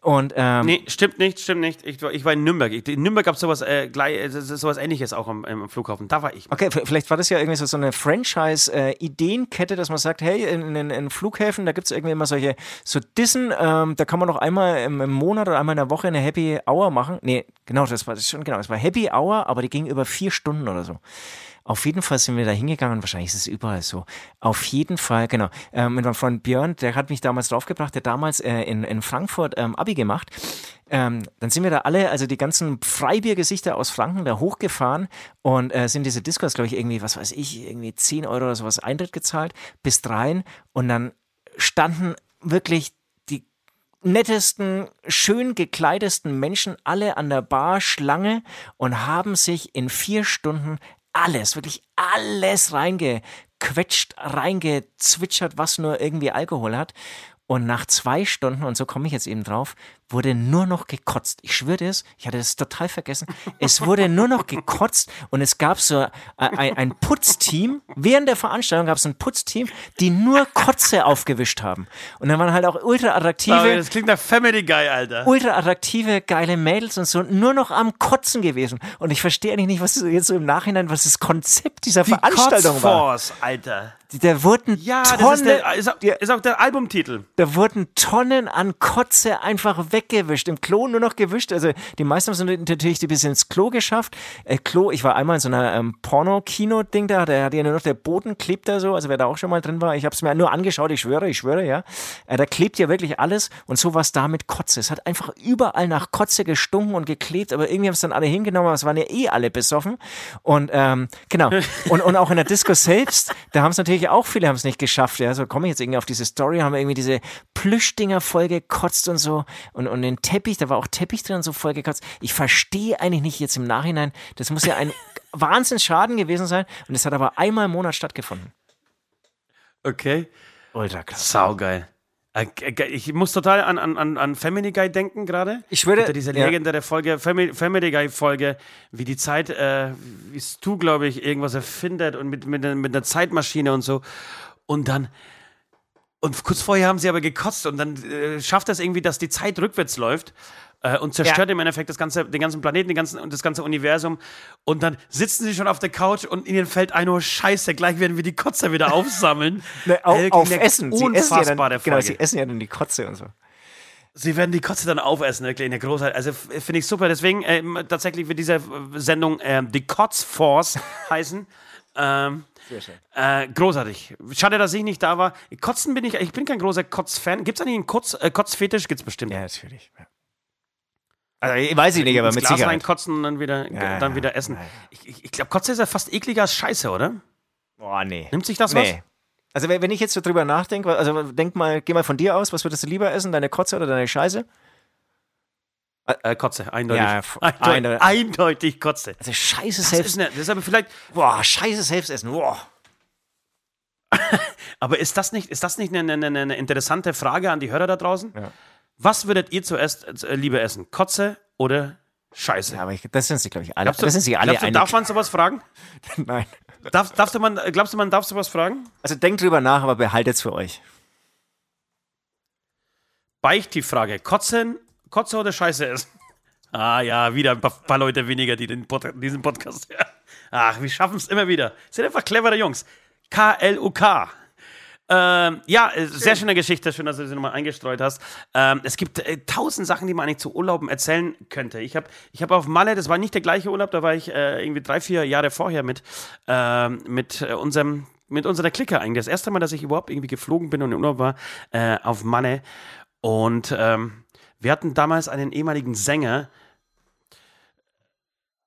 Und ähm,
Nee, stimmt nicht, stimmt nicht. Ich, war- ich war in Nürnberg. Ich, in Nürnberg gab es sowas, äh, gleich, äh, sowas ähnliches auch am, am Flughafen. Da war ich.
Okay, vielleicht war das ja irgendwie so, so eine Franchise-Ideenkette, dass man sagt, hey, in, in, in Flughäfen, da gibt es irgendwie immer solche so Dissen, ähm, da kann man noch einmal im, im Monat oder einmal in der Woche eine Happy Hour machen. Nee, genau, das war das schon, genau, es war Happy Hour, aber die ging über vier Stunden oder so. Auf jeden Fall sind wir da hingegangen, wahrscheinlich ist es überall so. Auf jeden Fall, genau. Ähm, mit meinem Freund Björn, der hat mich damals draufgebracht, der damals äh, in, in Frankfurt ähm, Abi gemacht. Ähm, dann sind wir da alle, also die ganzen Freibiergesichter aus Franken, da hochgefahren und äh, sind diese Discos, glaube ich, irgendwie, was weiß ich, irgendwie 10 Euro oder sowas Eintritt gezahlt, bis dreien und dann standen wirklich die nettesten, schön gekleidesten Menschen alle an der Bar Schlange und haben sich in vier Stunden alles, wirklich alles reingequetscht, reingezwitschert, was nur irgendwie Alkohol hat. Und nach zwei Stunden, und so komme ich jetzt eben drauf, wurde nur noch gekotzt. Ich schwöre dir es, ich hatte das total vergessen. Es wurde nur noch gekotzt und es gab so äh, ein, Putzteam. Während der Veranstaltung gab es ein Putzteam, die nur Kotze aufgewischt haben. Und dann waren halt auch ultra attraktive
das klingt nach Family Guy, Alter.
ultra attraktive, geile Mädels und so, nur noch am Kotzen gewesen. Und ich verstehe eigentlich nicht, was jetzt so im Nachhinein, was das Konzept dieser Veranstaltung war.
Kotzforce, Alter.
Da wurden
Ja,
Tonnen,
das ist, der, ist, auch, ist auch der Albumtitel.
da wurden Tonnen an Kotze einfach weggewischt. Im Klo nur noch gewischt. Also die meisten haben es natürlich ein bisschen ins Klo geschafft. Äh, Klo, ich war einmal in so einer ähm, Porno-Kino-Ding da, da hat ja nur noch der Boden klebt da so. Also wer da auch schon mal drin war, ich habe es mir nur angeschaut, ich schwöre, ich schwöre, ja. Äh, da klebt ja wirklich alles und so war es da mit Kotze. Es hat einfach überall nach Kotze gestunken und geklebt, aber irgendwie haben es dann alle hingenommen, aber es waren ja eh alle besoffen. Und ähm, genau. Und, und auch in der Disco selbst, da haben es natürlich auch viele haben es nicht geschafft. Ja, so komme ich jetzt irgendwie auf diese Story, haben wir irgendwie diese Plüschdinger voll gekotzt und so und, und den Teppich, da war auch Teppich drin so voll gekotzt. Ich verstehe eigentlich nicht jetzt im Nachhinein, das muss ja ein Wahnsinnsschaden gewesen sein und es hat aber einmal im Monat stattgefunden.
Okay.
Ultra krass.
Saugeil. Äh, Ich muss total an, an, an Family Guy denken gerade.
Ich würde-
diese
ja.
legendäre Folge, Family, Family Guy Folge, wie die Zeit, äh, wie Stu, glaube ich, irgendwas erfindet und mit, mit, einer- mit einer Zeitmaschine und so. Und dann, und kurz vorher haben sie aber gekotzt und dann äh, schafft es irgendwie, dass die Zeit rückwärts läuft. Äh, Und zerstört
Ja.
im Endeffekt das ganze, den ganzen Planeten den ganzen, und das ganze Universum. Und dann sitzen sie schon auf der Couch und ihnen fällt ein, oh Scheiße, gleich werden wir die Kotzer wieder aufsammeln.
Ne, au,
Äh,
auf Essen. Sie essen ja dann, genau,
Folge.
sie essen ja dann die Kotze und so.
Sie werden die Kotze dann aufessen, wirklich eine großartige. Also f- finde ich super. Deswegen ähm, tatsächlich wird diese äh, Sendung ähm, die Kotz Force heißen. Ähm,
Sehr schön.
äh, großartig. Schade, dass ich nicht da war. Kotzen bin ich, ich bin kein großer Kotz-Fan. Gibt es eigentlich einen Kotz, äh, Kotzfetisch? Gibt es bestimmt.
Ja, natürlich. Ja. Also, ich weiß ich nicht, aber mit
Glas
Sicherheit.
reinkotzen und dann wieder,
Ja,
dann wieder essen. Ich, ich, ich glaube, Kotze ist ja fast ekliger als Scheiße, oder?
Boah, nee.
Nimmt sich das
Nee. Also, wenn ich jetzt so drüber nachdenke, also denk mal, geh mal von dir aus, was würdest du lieber essen, deine Kotze oder deine Scheiße?
was? Äh, Kotze, eindeutig.
Ja,
eindeutig,
eindeutig.
eindeutig Kotze.
Also, Scheiße selbst.
das ist aber vielleicht,
Boah, Scheiße selbst essen. Boah.
Aber ist das nicht, ist das nicht eine, eine, eine interessante Frage an die Hörer da draußen?
Ja.
Was würdet ihr zuerst äh, lieber essen? Kotze oder Scheiße?
Ja, aber ich, das sind sie, glaube ich, alle.
Glaubst du,
das sind sie alle
glaubst du,
einig.
darf man sowas fragen?
Nein.
Darf, darfst du man, glaubst du, man darf sowas fragen?
Also, denkt drüber nach, aber behaltet es für euch.
Beicht die Frage. Kotzen, Kotze oder Scheiße essen? Ah ja, wieder ein paar, paar Leute weniger, die den Pod, diesen Podcast hören. Ach, wir schaffen es immer wieder. Sind einfach clevere Jungs. K-L-U-K. Ähm, ja, äh, sehr schöne Geschichte. Schön, dass du sie nochmal eingestreut hast. Ähm, es gibt äh, tausend Sachen, die man eigentlich zu Urlauben erzählen könnte. Ich habe ich hab auf Malle, das war nicht der gleiche Urlaub, da war ich äh, irgendwie drei, vier Jahre vorher mit, ähm, mit äh, unserem mit unserer Clique eigentlich. Das erste Mal, dass ich überhaupt irgendwie geflogen bin und im Urlaub war, äh, auf Malle. Und ähm, wir hatten damals einen ehemaligen Sänger,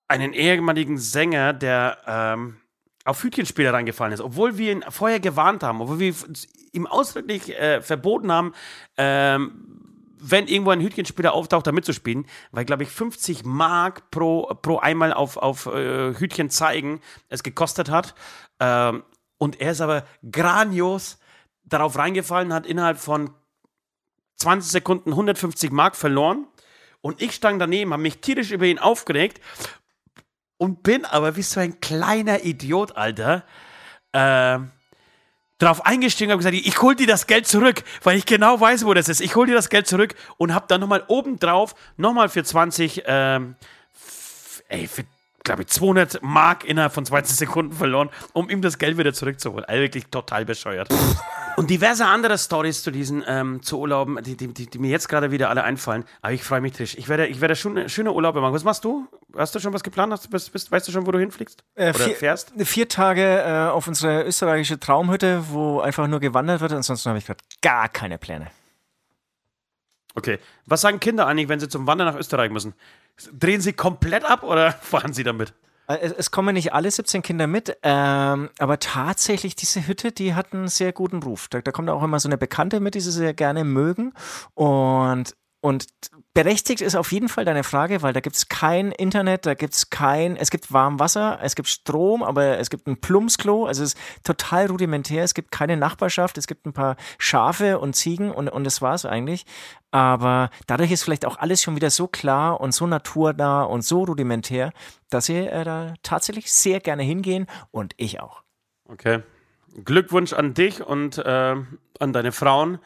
einen ehemaligen Sänger, der ähm, auf Hütchenspieler reingefallen ist, obwohl wir ihn vorher gewarnt haben, obwohl wir ihm ausdrücklich äh, verboten haben, ähm, wenn irgendwo ein Hütchenspieler auftaucht, da mitzuspielen, weil, glaube ich, 50 Mark pro, pro einmal auf, auf äh, Hütchen zeigen es gekostet hat. Ähm, und er ist aber grandios darauf reingefallen, hat innerhalb von 20 Sekunden 150 Mark verloren. Und ich stand daneben, habe mich tierisch über ihn aufgeregt und bin aber wie so ein kleiner Idiot, Alter, ähm, drauf eingestiegen und gesagt, ich hol dir das Geld zurück, weil ich genau weiß, wo das ist. Ich hol dir das Geld zurück und habe dann nochmal obendrauf, nochmal für 20, ähm, ey, für, glaube ich, 200 Mark innerhalb von 20 Sekunden verloren, um ihm das Geld wieder zurückzuholen. Also wirklich total bescheuert. Und diverse andere Stories zu diesen ähm, zu Urlauben, die, die, die, die mir jetzt gerade wieder alle einfallen. Aber ich freue mich tisch. Ich werde, ich werde schon schöne Urlaube machen. Was machst du? Hast du schon was geplant? Hast, du- bist, bist, weißt du schon, wo du hinfliegst?
Äh,
Oder
vier,
fährst?
Vier Tage äh, auf unsere österreichische Traumhütte, wo einfach nur gewandert wird. Ansonsten habe ich gerade gar keine Pläne.
Okay. Was sagen Kinder eigentlich, wenn sie zum Wandern nach Österreich müssen? Drehen sie komplett ab oder fahren sie damit?
Äh, Es, kommen nicht alle 17 Kinder mit, ähm, aber tatsächlich diese Hütte, die hat einen sehr guten Ruf. Da, da kommt auch immer so eine Bekannte mit, die sie sehr gerne mögen. Und, und berechtigt ist auf jeden Fall deine Frage, weil da gibt es kein Internet, da gibt es kein, es gibt Warmwasser, es gibt Strom, aber es gibt ein Plumpsklo, also es ist total rudimentär, es gibt keine Nachbarschaft, es gibt ein paar Schafe und Ziegen und, und das war's eigentlich. Aber dadurch ist vielleicht auch alles schon wieder so klar und so naturnah und so rudimentär, dass sie äh, da tatsächlich sehr gerne hingehen und ich auch.
Okay. Glückwunsch an dich und äh, an deine Frauen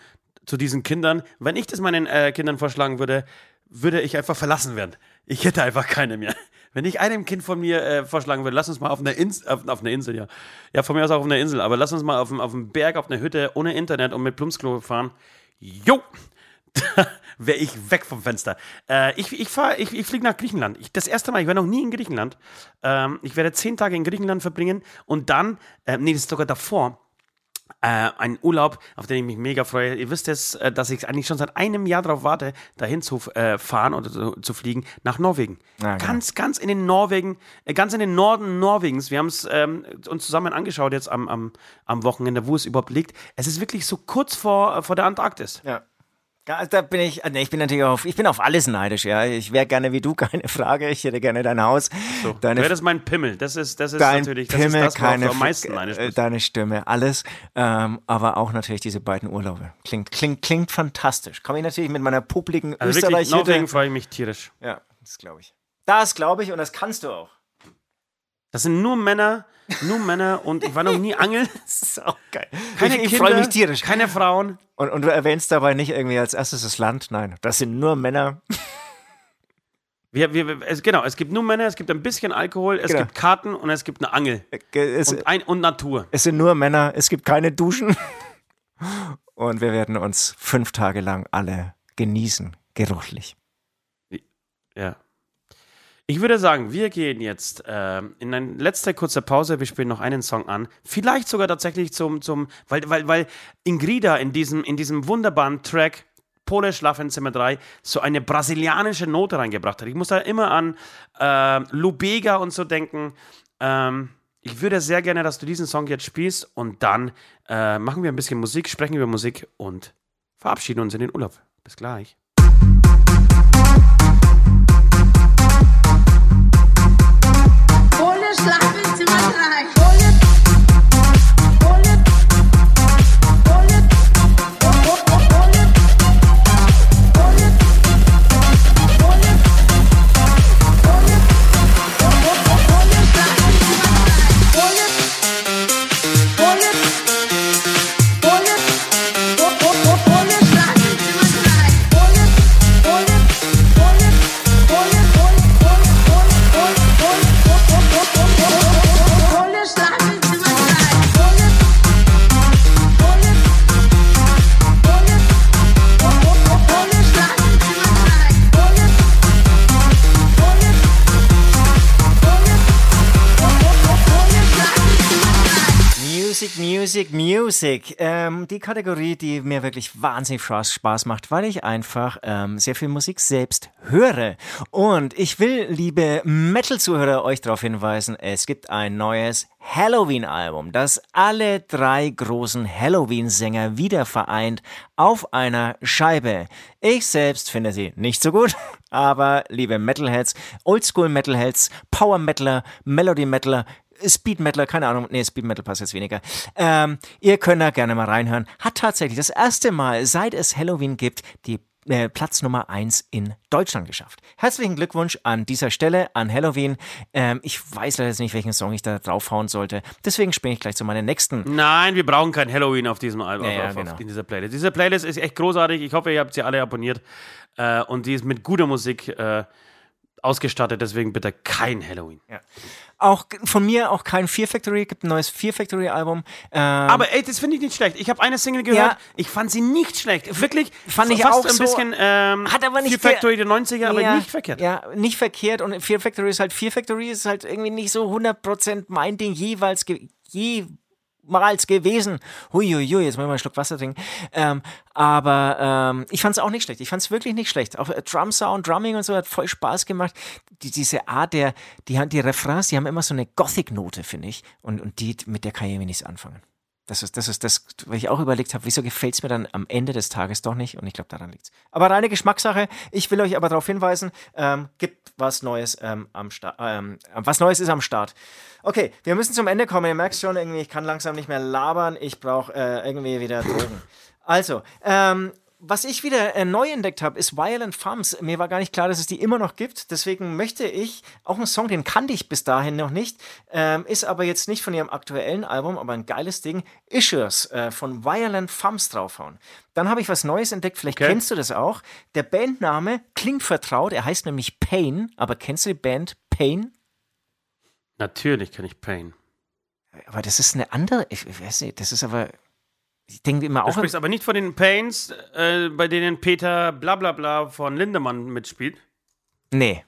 zu diesen Kindern. Wenn ich das meinen äh, Kindern vorschlagen würde, würde ich einfach verlassen werden. Ich hätte einfach keine mehr. Wenn ich einem Kind von mir äh, vorschlagen würde, lass uns mal auf einer Insel, auf, auf einer Insel, ja. Ja, von mir aus auch auf einer Insel, aber lass uns mal auf, auf dem Berg, auf einer Hütte, ohne Internet und mit Plumpsklo fahren. Jo! Da wäre ich weg vom Fenster. Äh, ich ich, ich, ich fliege nach Griechenland. Ich, das erste Mal, ich war noch nie in Griechenland. Ähm, ich werde zehn Tage in Griechenland verbringen und dann, äh, nee, das ist sogar davor, äh, ein Urlaub, auf den ich mich mega freue. Ihr wisst es, äh, dass ich eigentlich schon seit einem Jahr darauf warte, dahin zu äh, fahren oder zu, zu fliegen, nach Norwegen.
Ja, genau.
Ganz, ganz in den Norwegen, äh, ganz in den Norden Norwegens. Wir haben es ähm, uns zusammen angeschaut jetzt am, am, am Wochenende, wo es überhaupt liegt. Es ist wirklich so kurz vor, vor der Antarktis.
Ja. Ja, Da bin ich, nee, ich bin natürlich auf, ich bin auf alles neidisch, ja. Ich wäre gerne wie du, keine Frage. Ich hätte gerne dein Haus.
So,
deine,
wäre das mein Pimmel. Das ist, das ist natürlich das
Pimmel,
ist das,
keine,
am meisten neidisch
äh,
bist.
deine Stimme, alles. Ähm, aber auch natürlich diese beiden Urlaube. Klingt, klingt, klingt fantastisch. Komme ich natürlich mit meiner publiken
Also wirklich,
Österreich-Hütte.
deswegen freue ich mich tierisch.
Ja, das glaube ich. Das glaube ich und das kannst du auch.
Das sind nur Männer, nur Männer und ich war noch nie angeln.
Das ist auch geil.
Keine
ich ich freue mich tierisch.
Keine Frauen.
Und, und du erwähnst dabei nicht irgendwie als erstes das Land. Nein, das sind nur Männer.
Wir, wir, es, genau, es gibt nur Männer, es gibt ein bisschen Alkohol, es
Genau.
gibt Karten und es gibt eine Angel.
Es,
Und, ein, und Natur.
es sind nur Männer, es gibt keine Duschen. Und wir werden uns fünf Tage lang alle genießen, geruchlich.
Ja. Ich würde sagen, wir gehen jetzt ähm, in eine letzte kurze Pause. Wir spielen noch einen Song an. Vielleicht sogar tatsächlich zum, zum weil, weil, weil Ingrida in diesem, in diesem wunderbaren Track Polish Schlafenzimmer 3 so eine brasilianische Note reingebracht hat. Ich muss da immer an äh, Lubega und so denken. Ähm, ich würde sehr gerne, dass du diesen Song jetzt spielst und dann äh, machen wir ein bisschen Musik, sprechen über Musik und verabschieden uns in den Urlaub. Bis gleich.
Schlafenzimmer
Music. Ähm, die Kategorie, die mir wirklich wahnsinnig Spaß macht, weil ich einfach ähm, sehr viel Musik selbst höre. Und ich will, liebe Metal-Zuhörer, euch darauf hinweisen, es gibt ein neues Halloween-Album, das alle drei großen Halloween-Sänger wieder vereint auf einer Scheibe. Ich selbst finde sie nicht so gut, aber liebe Metalheads, Oldschool-Metalheads, Power-Metaler, Melody-Metaler, Speed Metaler, keine Ahnung, nee, Speed Metal passt jetzt weniger. Ähm, ihr könnt da gerne mal reinhören. Hat tatsächlich das erste Mal, seit es Halloween gibt, die äh, Platz Nummer 1 in Deutschland geschafft. Herzlichen Glückwunsch an dieser Stelle an Halloween. Ähm, ich weiß leider jetzt nicht, welchen Song ich da draufhauen sollte. Deswegen springe ich gleich zu meiner nächsten.
Nein, wir brauchen kein Halloween auf diesem Album,
Ja, ja,
auf, auf,
genau.
in dieser Playlist. Diese Playlist ist echt großartig. Ich hoffe, ihr habt sie alle abonniert. Äh, und die ist mit guter Musik äh, ausgestattet. Deswegen bitte kein Halloween.
Auch von mir auch kein Fear Factory, gibt ein neues Fear Factory Album. Ähm,
Aber ey, das finde ich nicht schlecht. Ich habe eine Single gehört.
Ja.
Ich fand sie nicht schlecht. Wirklich.
Fand ich auch
ein
so.
bisschen. Ähm,
Hat aber nicht
Fear Factory der 90er, aber
Ja,
nicht verkehrt.
Ja, nicht verkehrt. Und Fear Factory ist halt, Fear Factory ist halt irgendwie nicht so 100% mein Ding jeweils, ge jemals gewesen. Huiuiui, jetzt muss ich mal einen Schluck Wasser trinken. Ähm, aber ähm, ich fand es auch nicht schlecht. Ich fand es wirklich nicht schlecht. Auch äh, Drum Sound, Drumming und so hat voll Spaß gemacht. Die, diese Art der, die haben die Refrains, die haben immer so eine Gothic-Note, finde ich. Und, und die, mit der kann ich irgendwie nichts anfangen. Das ist, das ist das, weil ich auch überlegt habe, wieso gefällt es mir dann am Ende des Tages doch nicht? Und ich glaube, daran liegt's. Aber reine Geschmackssache. Ich will euch aber darauf hinweisen, ähm, gibt was Neues ähm, am Start. Ähm, was Neues ist am Start. Okay, wir müssen zum Ende kommen. Ihr merkt schon, irgendwie, ich kann langsam nicht mehr labern. Ich brauche äh, irgendwie wieder Drogen. Also, ähm, was ich wieder äh, neu entdeckt habe, ist Violent Femmes. Mir war gar nicht klar, dass es die immer noch gibt. Deswegen möchte ich auch einen Song, den kannte ich bis dahin noch nicht, ähm, ist aber jetzt nicht von ihrem aktuellen Album, aber ein geiles Ding, Issues äh, von Violent Femmes draufhauen. Dann habe ich was Neues entdeckt, vielleicht
Okay.
kennst du das auch. Der Bandname klingt vertraut, er heißt nämlich Pain, aber kennst du die Band Pain?
Natürlich kann ich Pain.
Aber das ist eine andere, ich weiß nicht, das ist aber, ich denke immer
Du
auch.
sprichst aber nicht von den Pains, äh, bei denen Peter Blablabla von Lindemann mitspielt.
Nee.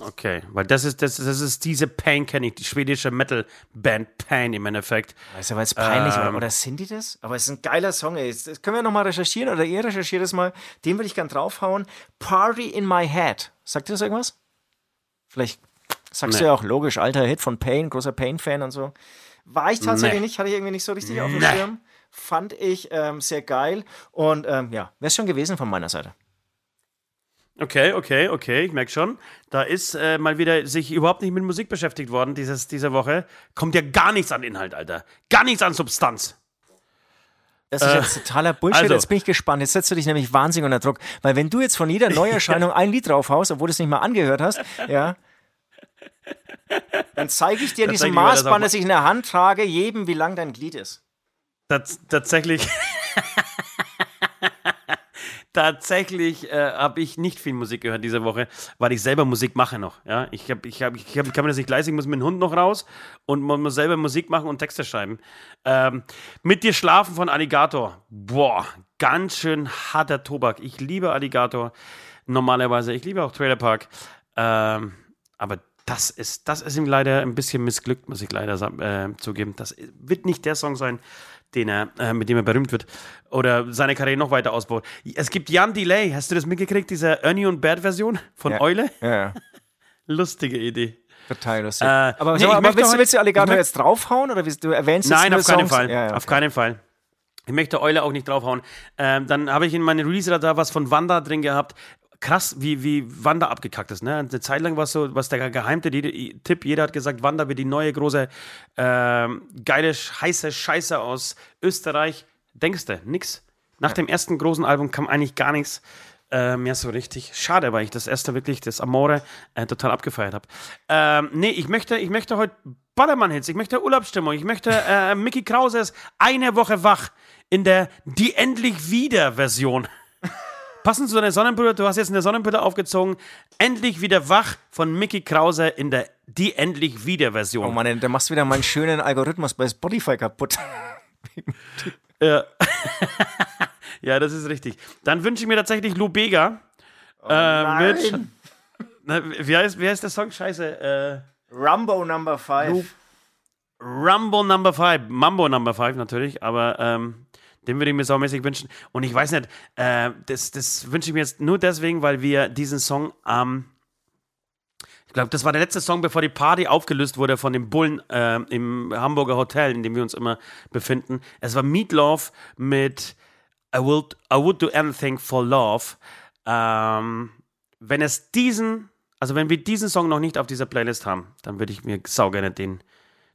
Okay, weil das ist, das, das ist diese Pain, kenne ich, die schwedische Metal-Band Pain im Endeffekt.
Weißt du, weil es peinlich war.
Ähm.
Oder sind die das? Aber es ist ein geiler Song, ey. Das können wir nochmal recherchieren oder ihr recherchiert es mal. Den würde ich gern draufhauen. Party in my head. Sagt dir das irgendwas? Vielleicht sagst du
Nee.
ja auch logisch, alter Hit von Pain, großer Pain-Fan und so. War ich tatsächlich
Nee.
nicht, hatte ich irgendwie nicht so richtig auf dem
Nee.
Schirm. fand ich ähm, sehr geil. Und ähm, ja, wäre es schon gewesen von meiner Seite.
Okay, okay, okay, ich merke schon. Da ist äh, mal wieder sich überhaupt nicht mit Musik beschäftigt worden dieses, diese Woche. Kommt ja gar nichts an Inhalt, Alter. Gar nichts an Substanz.
Das ist jetzt totaler Bullshit.
also-
jetzt bin ich gespannt. Jetzt setzt du dich nämlich wahnsinnig unter Druck. Weil wenn du jetzt von jeder Neuerscheinung ein Lied draufhaust, obwohl du es nicht mal angehört hast, ja, dann zeige ich dir diesen
das
Maßband,
mal-
das ich in der Hand trage, jedem, wie lang dein Glied ist.
Tats tatsächlich. tatsächlich äh, habe ich nicht viel Musik gehört diese Woche, weil ich selber Musik mache noch. Ja? Ich, hab, ich, hab, ich hab, kann mir das nicht leisten, ich muss mit dem Hund noch raus und man muss selber Musik machen und Texte schreiben. Ähm, mit dir schlafen von Alligator. Boah, ganz schön harter Tobak. Ich liebe Alligator normalerweise. Ich liebe auch Trailer Park. Ähm, aber das ist, das ist ihm leider ein bisschen missglückt, muss ich leider äh, zugeben. Das wird nicht der Song sein, den er, äh, mit dem er berühmt wird oder seine Karriere noch weiter ausbaut. Es gibt Jan Delay, hast du das mitgekriegt, diese Ernie und Bert Version von
Ja.
Eule?
Ja.
Lustige Idee.
Total lustig.
Äh,
aber
nee,
mal, aber willst, du, willst du Alligator jetzt draufhauen oder wie, du erwähnst
Nein, auf keinen
Songs?
Fall.
Ja, ja,
Auf
okay.
keinen Fall. Ich möchte Eule auch nicht draufhauen. Ähm, dann habe ich in meine Release-Radar was von Wanda drin gehabt. Krass, wie, wie Wanda abgekackt ist. Ne? Eine Zeit lang war es so, was der geheimte Tipp, jeder hat gesagt, Wanda wird die neue große, ähm, geile, heiße Scheiße aus Österreich. Denkst du, nix. Nach dem ersten großen Album kam eigentlich gar nichts äh, mehr so richtig. Schade, weil ich das erste wirklich, das Amore, äh, total abgefeiert habe. Ähm, nee, ich möchte, ich möchte heute Ballermann-Hits, ich möchte Urlaubsstimmung, ich möchte äh, Mickey Krauses Eine Woche wach in der Die endlich wieder Version. Passend zu deiner Sonnenbrille, du hast jetzt eine Sonnenbrille aufgezogen. Endlich wieder wach von Mickey Krause in der Die endlich wieder Version.
Oh Mann, da machst du wieder meinen schönen Algorithmus bei Spotify kaputt.
Ja. ja, das ist richtig. Dann wünsche ich mir tatsächlich Lou Bega. äh, mit, na, wie, heißt, wie heißt der Song? Scheiße. Äh,
Rumbo Number 5.
Rumble Number 5. Mambo Number 5 natürlich, aber ähm, den würde ich mir saumäßig wünschen. Und ich weiß nicht, äh, das, das wünsche ich mir jetzt nur deswegen, weil wir diesen Song am. ich glaube, das war der letzte Song, bevor die Party aufgelöst wurde von dem Bullen äh, im Hamburger Hotel, in dem wir uns immer befinden. Es war Meatloaf mit I, will, I Would Do Anything for Love. Ähm, wenn es diesen, also wenn wir diesen Song noch nicht auf dieser Playlist haben, dann würde ich mir saugerne den,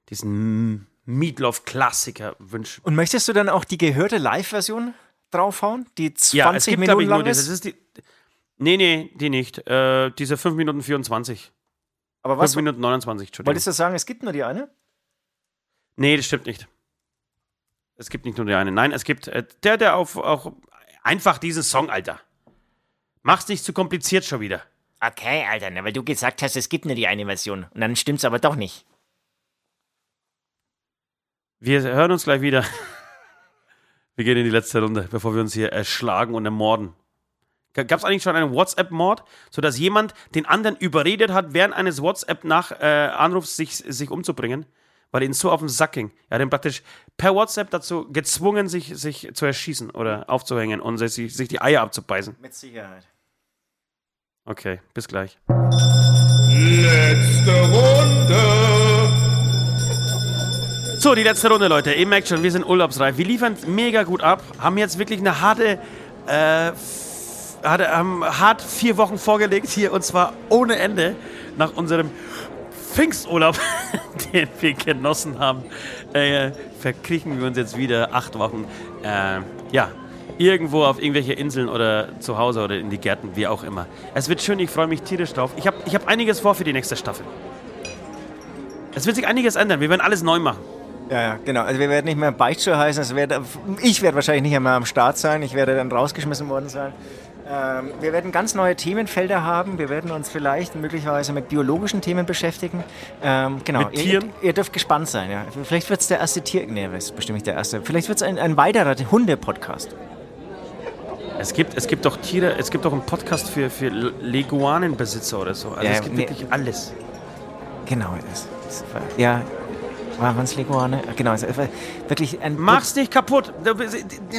diesen Meatloaf-Klassiker wünschen.
Und möchtest du dann auch die gehörte Live-Version draufhauen? Die 20
Ja, es gibt,
Minuten
ich, nur
lang ist?
Das ist die, nee, nee, die nicht. Äh, diese 5 Minuten 24.
Aber
5
was,
Minuten 29, Entschuldigung.
wolltest du sagen, es gibt nur die eine?
Nee, das stimmt nicht. Es gibt nicht nur die eine. Nein, es gibt äh, der, der auf auch einfach diesen Song, Alter. Mach's nicht zu kompliziert schon wieder.
Okay, Alter, na, weil du gesagt hast, es gibt nur die eine Version. Und dann stimmt's aber doch nicht.
Wir hören uns gleich wieder. Wir gehen in die letzte Runde, bevor wir uns hier erschlagen und ermorden. Gab es eigentlich schon einen WhatsApp-Mord, sodass jemand den anderen überredet hat, während eines WhatsApp-Anrufs sich, sich umzubringen, weil er ihn so auf den Sack ging? Er hat ihn praktisch per WhatsApp dazu gezwungen, sich, sich zu erschießen oder aufzuhängen und sich, sich die Eier abzubeißen.
Mit Sicherheit.
Okay, bis gleich.
Letzte Runde.
So, die letzte Runde, Leute. Ihr merkt schon, wir sind urlaubsreif. Wir liefern mega gut ab. Haben jetzt wirklich eine harte, äh, harte haben hart vier Wochen vorgelegt hier und zwar ohne Ende nach unserem Pfingsturlaub, den wir genossen haben. Äh, verkriechen wir uns jetzt wieder acht Wochen. Äh, ja. Irgendwo auf irgendwelche Inseln oder zu Hause oder in die Gärten, wie auch immer. Es wird schön, ich freue mich tierisch drauf. Ich habe ich hab einiges vor für die nächste Staffel. Es wird sich einiges ändern. Wir werden alles neu machen.
Ja, ja, genau. Also wir werden nicht mehr Beichtstuhl heißen. Es wird, ich werde wahrscheinlich nicht mehr am Start sein. Ich werde dann rausgeschmissen worden sein. Ähm, wir werden ganz neue Themenfelder haben. Wir werden uns vielleicht möglicherweise mit biologischen Themen beschäftigen. Ähm, genau.
Mit Tieren?
Ihr, ihr dürft gespannt sein. Ja. Vielleicht wird es der erste Tier... Nee, das ist bestimmt nicht der erste. Vielleicht wird es ein, ein weiterer Hunde-Podcast.
Es gibt, es gibt doch Tiere, es gibt doch einen Podcast für, für Leguanenbesitzer oder so. Also
Ja,
es gibt
nee.
wirklich alles.
Genau. Das, das war, ja, waren es Leguane? Genau. Es war wirklich ein...
Mach's nicht kaputt.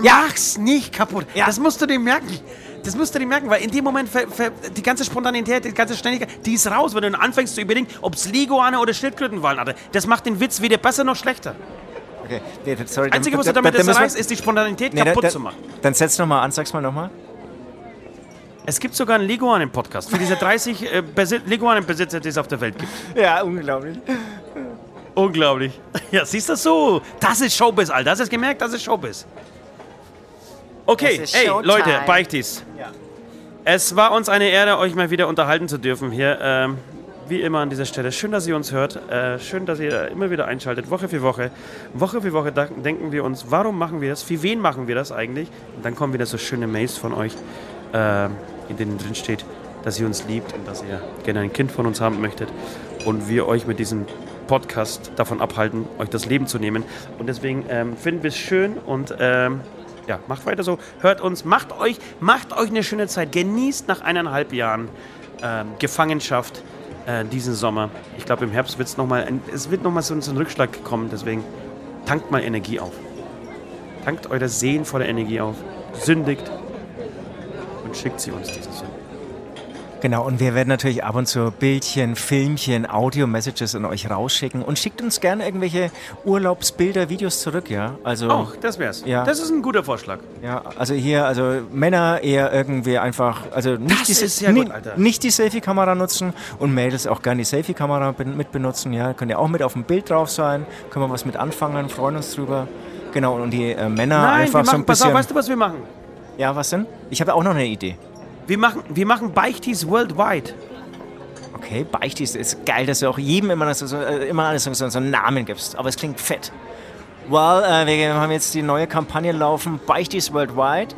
Ja.
Mach's nicht kaputt.
Ja.
Das musst du dir merken. Das musst du dir merken, weil in dem Moment ver, ver, die ganze Spontanität, die ganze Schnelligkeit, die ist raus, wenn du anfängst zu überlegen, ob es Leguane oder Schildkröten waren. Alter. Das macht den Witz weder besser noch schlechter.
Okay. Nee, sorry,
Einzige, was du damit
da- da
erreichst, ist die Spontanität
Nee,
kaputt
da-
zu machen.
Dann setz nochmal an, sag's mal nochmal.
Es gibt sogar einen Leguanen-Podcast für diese 30 äh, Besi- Leguanen-Besitzer, die es auf der Welt gibt.
Ja, unglaublich.
Unglaublich. Ja, siehst du so? Das ist Showbiz, Alter. Hast du es gemerkt? Das ist Showbiz. Okay,
Das ist
ey,
Showtime.
Leute, Beichtis. Es war uns eine Ehre, euch mal wieder unterhalten zu dürfen hier. Ähm, wie immer an dieser Stelle. Schön, dass ihr uns hört. Äh, schön, dass ihr immer wieder einschaltet, Woche für Woche. Woche für Woche denken wir uns, warum machen wir das? Für wen machen wir das eigentlich? Und dann kommen wieder so schöne Mails von euch, äh, in denen drin steht, dass ihr uns liebt und dass ihr gerne ein Kind von uns haben möchtet. Und wir euch mit diesem Podcast davon abhalten, euch das Leben zu nehmen. Und deswegen ähm, finden wir es schön und ähm, ja, macht weiter so. Hört uns, macht euch, macht euch eine schöne Zeit. Genießt nach eineinhalb Jahren ähm, Gefangenschaft äh, diesen Sommer. Ich glaube, im Herbst wird's noch mal es wird nochmal so, so ein Rückschlag kommen. Deswegen tankt mal Energie auf. Tankt eure seelenvolle Energie auf. Sündigt und schickt sie uns diese Sünde.
Genau, und wir werden natürlich ab und zu Bildchen, Filmchen, Audio-Messages an euch rausschicken und schickt uns gerne irgendwelche Urlaubsbilder, Videos zurück, ja. Also,
Oh, das wär's.
Ja.
Das ist ein guter Vorschlag.
ja, also hier, also Männer eher irgendwie einfach, also nicht, die, ni-
gut,
nicht die Selfie-Kamera nutzen und Mädels auch gerne die Selfie-Kamera mit benutzen, ja. Könnt ihr auch mit auf dem Bild drauf sein, können wir was mit anfangen, freuen uns drüber. Genau, und die äh, Männer
Nein,
einfach
wir
so
machen,
ein
pass
bisschen.
auf, weißt du, was wir machen?
ja, was denn? Ich habe auch noch eine Idee.
Wir machen, wir machen Beichtis worldwide.
Okay, Beichtis ist geil, dass du auch jedem immer, so, so, äh, immer alles so, so einen Namen gibst. Aber es klingt fett. Well, äh, wir haben jetzt die neue Kampagne laufen, Beichtis Worldwide.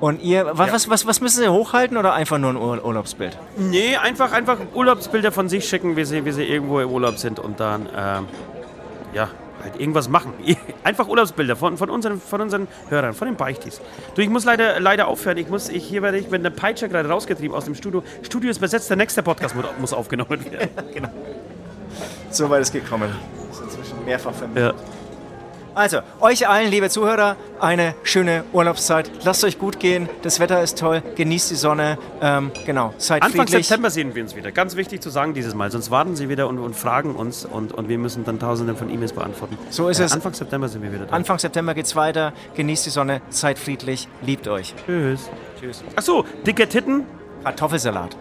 Und ihr, was, was, was, was müssen sie hochhalten oder einfach nur ein Ur Urlaubsbild?
Nee, einfach, einfach Urlaubsbilder von sich schicken, wie sie, wie sie irgendwo im Urlaub sind und dann, ähm, ja, halt irgendwas machen. Einfach Urlaubsbilder von, von, unseren, von unseren Hörern, von den Beichtis. Du, ich muss leider, leider aufhören. Ich muss, ich, hier werde ich mit einer Peitsche gerade rausgetrieben aus dem Studio. Studio ist besetzt, der nächste Podcast mu- muss aufgenommen werden.
So weit ist gekommen. Das ist inzwischen mehrfach vermittelt.
Ja.
Also, euch allen, liebe Zuhörer, eine schöne Urlaubszeit. Lasst euch gut gehen. Das Wetter ist toll. Genießt die Sonne. Ähm, genau, seid
Anfang
friedlich.
September sehen wir uns wieder. Ganz wichtig zu sagen dieses Mal. Sonst warten sie wieder und, und fragen uns und, und wir müssen dann tausende von E-Mails beantworten.
So ist
Äh,
es.
Anfang September sind wir wieder da.
Anfang September geht's weiter. Genießt die Sonne. Seid friedlich. Liebt euch.
Tschüss.
Tschüss.
Achso, dicke Titten.
Kartoffelsalat.